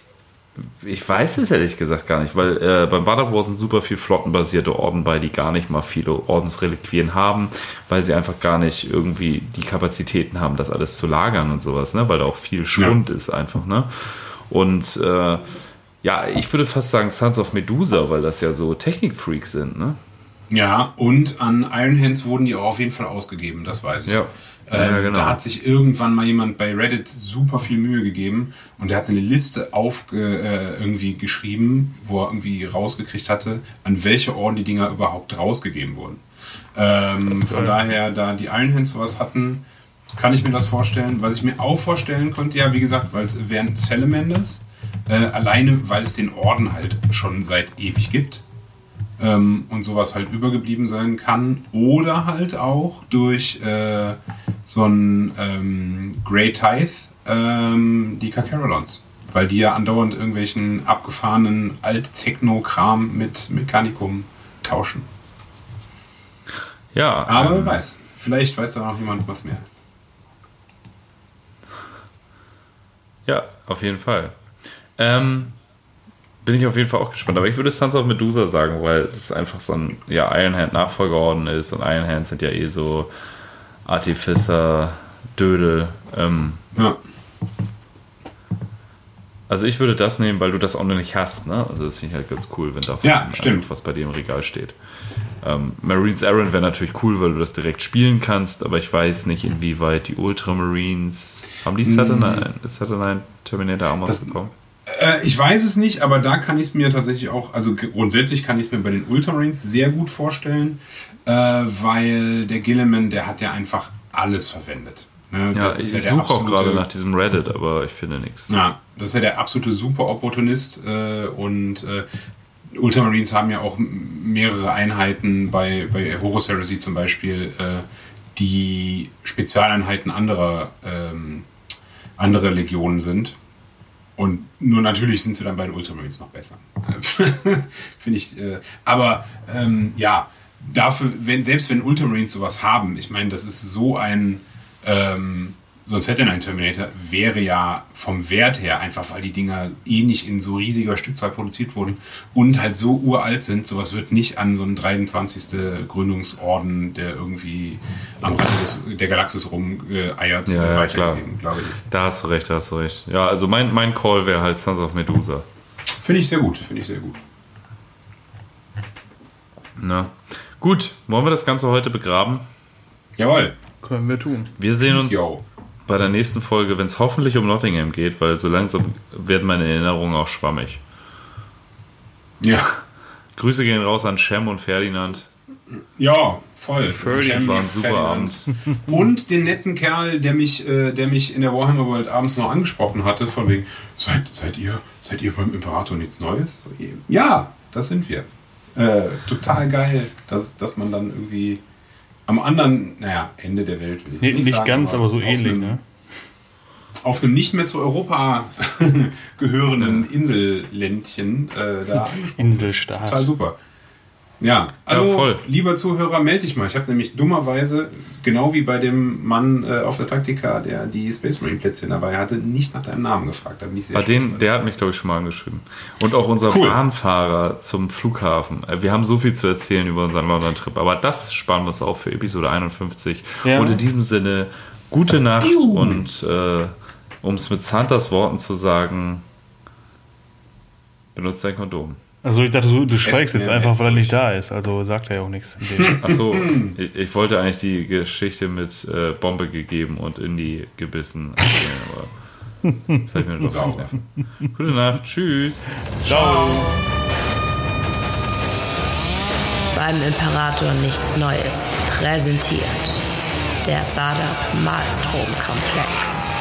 ich weiß es ehrlich gesagt gar nicht, weil äh, beim War sind super viel flottenbasierte Orden bei, die gar nicht mal viele Ordensreliquien haben, weil sie einfach gar nicht irgendwie die Kapazitäten haben, das alles zu lagern und sowas, ne? weil da auch viel Schwund ist einfach. Ne? Und äh, ja, ich würde fast sagen Sons of Medusa, weil das ja so Technikfreaks sind. Ne? Ja, und an Iron Hands wurden die auch auf jeden Fall ausgegeben, das weiß ich. Ja. Ähm, Ja, genau. Da hat sich irgendwann mal jemand bei Reddit super viel Mühe gegeben und der hat eine Liste aufge, äh, irgendwie geschrieben, wo er irgendwie rausgekriegt hatte, an welche Orden die Dinger überhaupt rausgegeben wurden. Ähm, von daher, da die Iron Hands sowas hatten, kann ich mir das vorstellen. Was ich mir auch vorstellen könnte, ja, wie gesagt, weil es wären Salamanders, äh, alleine weil es den Orden halt schon seit ewig gibt ähm, und sowas halt übergeblieben sein kann. Oder halt auch durch äh, so ein ähm, Grey Tithe, ähm, die Kakarolons. Weil die ja andauernd irgendwelchen abgefahrenen Alt-Techno-Kram mit Mechanikum tauschen. Ja, Aber ähm, wer weiß. vielleicht weiß da noch jemand was mehr. Ja, auf jeden Fall. Ähm, bin ich auf jeden Fall auch gespannt. Aber ich würde Sons of Medusa sagen, weil es einfach so ein ja, Ironhand-Nachfolgeorden ist und Ironhand sind ja eh so Artificer, Dödel. Ähm, Ja. also ich würde das nehmen, weil du das auch noch nicht hast. Ne? Also das finde ich halt ganz cool, wenn da Ja, was bei dir im Regal steht. Ähm, Marines Errand wäre natürlich cool, weil du das direkt spielen kannst, aber ich weiß nicht, inwieweit die Ultramarines. Haben die Saturnine, Saturnine Terminator Armor Mm. Bekommen? Äh, ich weiß es nicht, aber da kann ich es mir tatsächlich auch, also grundsätzlich kann ich es mir bei den Ultramarines sehr gut vorstellen, äh, weil der Gilliman, der hat ja einfach alles verwendet. Ne, Ja, das ich, ist ja ich suche auch absolute- gerade nach diesem Reddit, aber ich finde nichts. Ja, das ist ja der absolute Super-Opportunist äh, und äh, Ultramarines haben ja auch mehrere Einheiten bei, bei Horus Heresy zum Beispiel, äh, die Spezialeinheiten anderer, ähm, anderer Legionen sind. Und nur natürlich sind sie dann bei den Ultramarines noch besser. Finde ich. Äh, aber ähm, ja, dafür, wenn, selbst wenn Ultramarines sowas haben, ich meine, das ist so ein. Ähm, sonst hätte ein Terminator, wäre ja vom Wert her, einfach weil die Dinger eh nicht in so riesiger Stückzahl produziert wurden und halt so uralt sind, sowas wird nicht an so einen 23. Gründungsorden, der irgendwie am Rande des, der Galaxis rumeiert, Ja, ja, weitergegeben, glaube ich. Da hast du recht, da hast du recht. Ja, also mein, mein Call wäre halt Sons of Medusa. Finde ich sehr gut, finde ich sehr gut. Na. Gut, wollen wir das Ganze heute begraben? Jawohl. Können wir tun. Wir sehen uns Yo. Bei der nächsten Folge, wenn es hoffentlich um Nottingham geht, weil so langsam werden meine Erinnerungen auch schwammig. Ja. Grüße gehen raus an Shem und Ferdinand. Ja, voll. Das war ein super Ferdinand. Abend. Und den netten Kerl, der mich, äh, der mich in der Warhammer World abends noch angesprochen hatte, von wegen, seid, seid ihr, seid ihr beim Imperator nichts Neues? So, Ja, das sind wir. Äh, total geil, dass, dass man dann irgendwie am anderen, naja, Ende der Welt will ich Nee, nicht, nicht sagen, ganz, aber so ähnlich, einem, ne? Auf einem nicht mehr zu Europa gehörenden Inselländchen äh, da angesprochen. Inselstaat. Total super. Ja, also Ja, voll. lieber Zuhörer, melde dich mal. Ich habe nämlich dummerweise, genau wie bei dem Mann äh, auf der Taktika, der die Space Marine Plätzchen dabei hatte, nicht nach deinem Namen gefragt. Da bin ich sehr Bei drauf. der hat mich, glaube ich, schon mal angeschrieben. Und auch unser Cool. Bahnfahrer zum Flughafen. Äh, Wir haben so viel zu erzählen über unseren London-Trip, aber das sparen wir uns auf für Episode 51. Ja. Und in diesem Sinne, gute Nacht und äh, um es mit Santas Worten zu sagen, benutzt dein Kondom. Also ich dachte, du, du schweigst jetzt einfach, weil er nicht da ist. Also sagt er ja auch nichts. Achso, ich, ich wollte eigentlich die Geschichte mit äh, Bombe gegeben und in die gebissen aber das habe ich mir doch verkniffen. Gute Nacht, tschüss. Ciao. Beim Imperator nichts Neues präsentiert. Der Bader Malstrom Komplex.